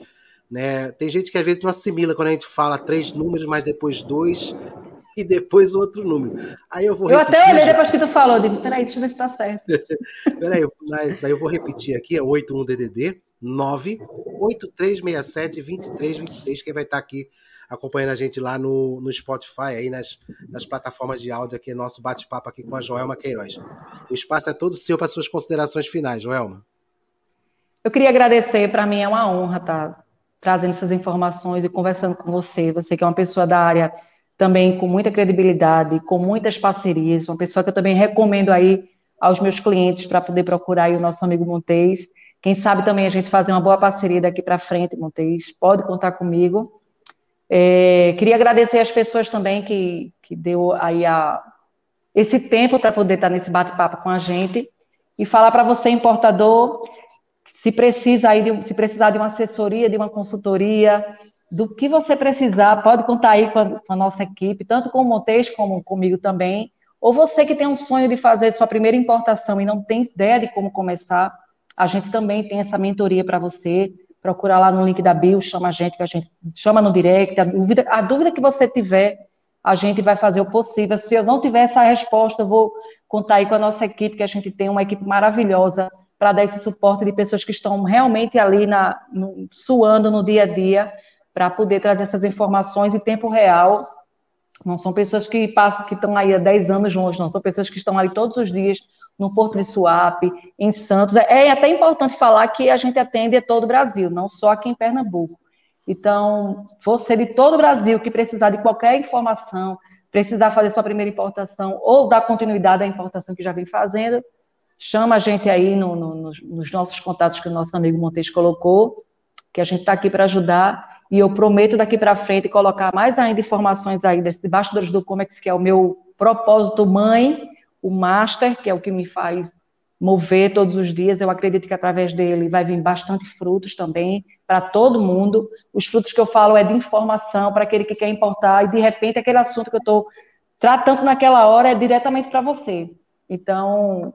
Né? Tem gente que às vezes não assimila quando a gente fala três números, mas depois dois e depois outro número. Aí eu vou Eu até olhei depois que tu falou, digo, peraí, deixa eu ver se tá certo. peraí, mas aí eu vou repetir aqui, é 81DDD 98367 2326, quem vai estar aqui acompanhando a gente lá no, no Spotify, aí nas, nas plataformas de áudio, aqui, nosso bate-papo aqui com a Joelma Queiroz. O espaço é todo seu para suas considerações finais, Joelma. Eu queria agradecer, para mim é uma honra estar tá trazendo essas informações e conversando com você. Você que é uma pessoa da área também com muita credibilidade, com muitas parcerias, uma pessoa que eu também recomendo aí aos meus clientes para poder procurar aí o nosso amigo Montes. Quem sabe também a gente fazer uma boa parceria daqui para frente, Montes. Pode contar comigo. É, queria agradecer as pessoas também que, que deu aí a, esse tempo para poder estar nesse bate-papo com a gente e falar para você, importador, se precisa aí de, se precisar de uma assessoria, de uma consultoria, do que você precisar, pode contar aí com a, com a nossa equipe, tanto com o Montes como comigo também. Ou você que tem um sonho de fazer sua primeira importação e não tem ideia de como começar, a gente também tem essa mentoria para você procura lá no link da bio, chama a gente, que a gente chama no direct. A dúvida, a dúvida que você tiver, a gente vai fazer o possível. Se eu não tiver essa resposta, eu vou contar aí com a nossa equipe, que a gente tem uma equipe maravilhosa para dar esse suporte de pessoas que estão realmente ali na, no, suando no dia a dia para poder trazer essas informações em tempo real não são pessoas que passam, que estão aí há 10 anos longe, não. São pessoas que estão ali todos os dias no Porto de Suape, em Santos. É, é até importante falar que a gente atende a todo o Brasil, não só aqui em Pernambuco. Então, você de todo o Brasil que precisar de qualquer informação, precisar fazer sua primeira importação ou dar continuidade à importação que já vem fazendo, chama a gente aí no, no, nos nossos contatos que o nosso amigo Montes colocou, que a gente está aqui para ajudar e eu prometo daqui para frente colocar mais ainda informações aí desses bastidores do Comex, que é o meu propósito mãe, o master, que é o que me faz mover todos os dias. Eu acredito que através dele vai vir bastante frutos também para todo mundo. Os frutos que eu falo é de informação para aquele que quer importar e de repente aquele assunto que eu estou tratando naquela hora é diretamente para você. Então,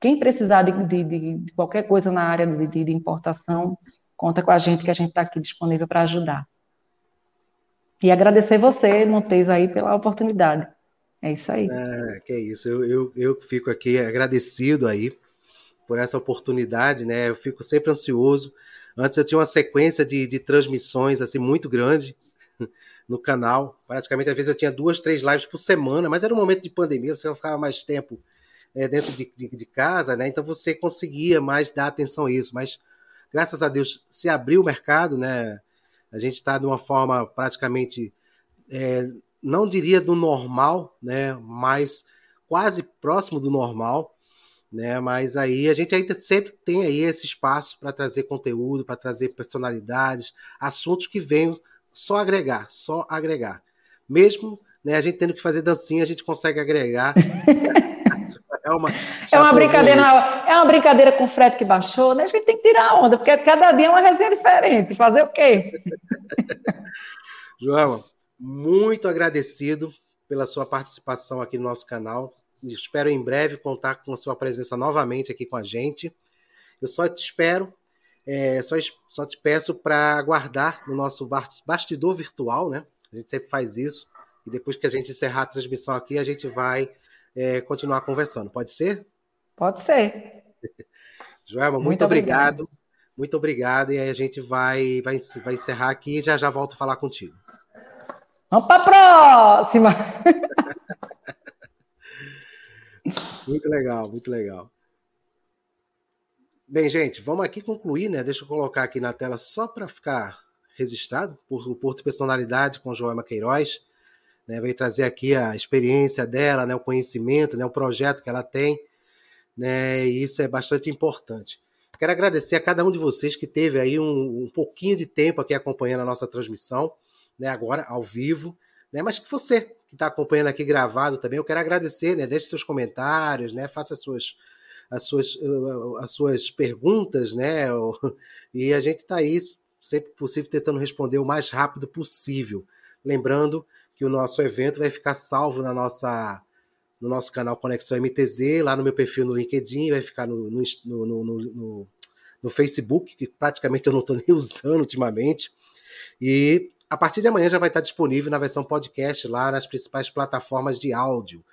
quem precisar de, de, de, qualquer coisa na área de, de importação, conta com a gente que a gente está aqui disponível para ajudar. E agradecer você, Montes, aí pela oportunidade. É isso aí. É, que é isso. Eu, eu, eu fico aqui agradecido aí por essa oportunidade, né? Eu fico sempre ansioso. Antes eu tinha uma sequência de, de transmissões assim muito grande no canal. Praticamente às vezes eu tinha duas, três lives por semana, mas era um momento de pandemia, você ficava mais tempo é, dentro de, de, de, casa, né? Então você conseguia mais dar atenção a isso. Mas graças a Deus, se abriu o mercado, né? A gente está de uma forma praticamente, é, não diria do normal, né? Mas quase próximo do normal, né? Mas aí a gente ainda sempre tem aí esse espaço para trazer conteúdo, para trazer personalidades, assuntos que venham só agregar, só agregar. Mesmo né, a gente tendo que fazer dancinha, a gente consegue agregar É uma, é uma brincadeira, é uma brincadeira com o frete que baixou, né? A gente tem que tirar a onda, porque cada dia é uma resenha diferente. Fazer o quê? João, muito agradecido pela sua participação aqui no nosso canal. Espero em breve contar com a sua presença novamente aqui com a gente. Eu só te espero, é, só, só te peço para aguardar no nosso bastidor virtual, né? A gente sempre faz isso. E depois que a gente encerrar a transmissão aqui, a gente vai é, continuar conversando. Pode ser? Pode ser. Joelma, muito, muito obrigado. obrigado. Muito obrigado. E aí a gente vai, vai, vai encerrar aqui e já já volto a falar contigo. Vamos para a próxima! muito legal, muito legal. Bem, gente, vamos aqui concluir, né? Deixa eu colocar aqui na tela só para ficar registrado por o Porto Personalidade com Joelma Queiroz. Né, veio trazer aqui a experiência dela, né, o conhecimento, né, o projeto que ela tem, né, e isso é bastante importante. Quero agradecer a cada um de vocês que teve aí um, um pouquinho de tempo aqui acompanhando a nossa transmissão, né, agora ao vivo, né, mas que você que está acompanhando aqui gravado também, eu quero agradecer, né, deixe seus comentários, né, faça as suas as suas, as suas perguntas, né? E a gente está aí, sempre possível, tentando responder o mais rápido possível. Lembrando que o nosso evento vai ficar salvo na nossa, no nosso canal Conexão MTZ, lá no meu perfil no LinkedIn, vai ficar no, no, no, no, no Facebook, que praticamente eu não estou nem usando ultimamente. E a partir de amanhã já vai estar disponível na versão podcast lá nas principais plataformas de áudio.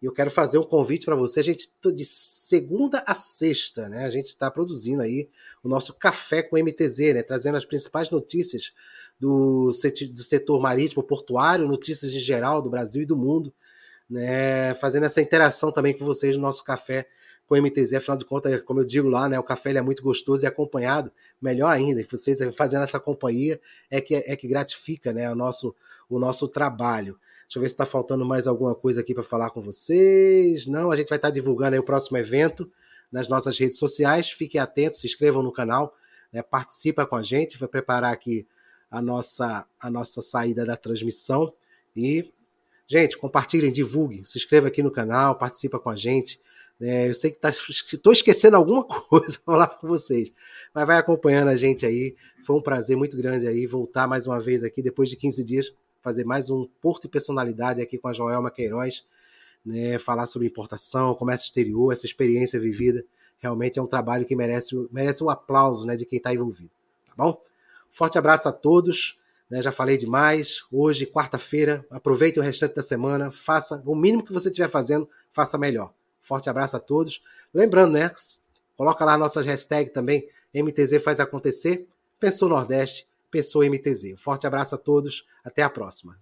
E eu quero fazer um convite para você. A gente, de segunda a sexta, né? A gente está produzindo aí o nosso Café com MTZ, né? Trazendo as principais notícias do, do setor marítimo, portuário, notícias em geral do Brasil e do mundo, né? Fazendo essa interação também com vocês no nosso Café com MTZ. Afinal de contas, como eu digo lá, né? O café é muito gostoso e acompanhado, melhor ainda. E vocês fazendo essa companhia é que, é que gratifica, né? O nosso, o nosso trabalho. Deixa eu ver se está faltando mais alguma coisa aqui para falar com vocês. Não, a gente vai estar tá divulgando o próximo evento nas nossas redes sociais. Fiquem atentos, se inscrevam no canal, né, participa com a gente, vai preparar aqui a nossa, a nossa saída da transmissão. E, gente, compartilhem, divulguem, se inscreva aqui no canal, participa com a gente. É, eu sei que estou tá, esquecendo alguma coisa para falar com vocês, mas vai acompanhando a gente aí. Foi um prazer muito grande aí voltar mais uma vez aqui depois de 15 dias fazer mais um Porto e Personalidade aqui com a Joelma Queiroz, né, falar sobre importação, comércio exterior, essa experiência vivida. Realmente é um trabalho que merece, merece um aplauso né, de quem está envolvido. Tá bom? Forte abraço a todos. Né, já falei demais. Hoje, quarta-feira, aproveite o restante da semana. Faça o mínimo que você estiver fazendo, faça melhor. Forte abraço a todos. Lembrando, né? Coloca lá nossas hashtags também. MTZ faz acontecer. Pensou Nordeste, Pessoa MTZ. Um forte abraço a todos, até a próxima.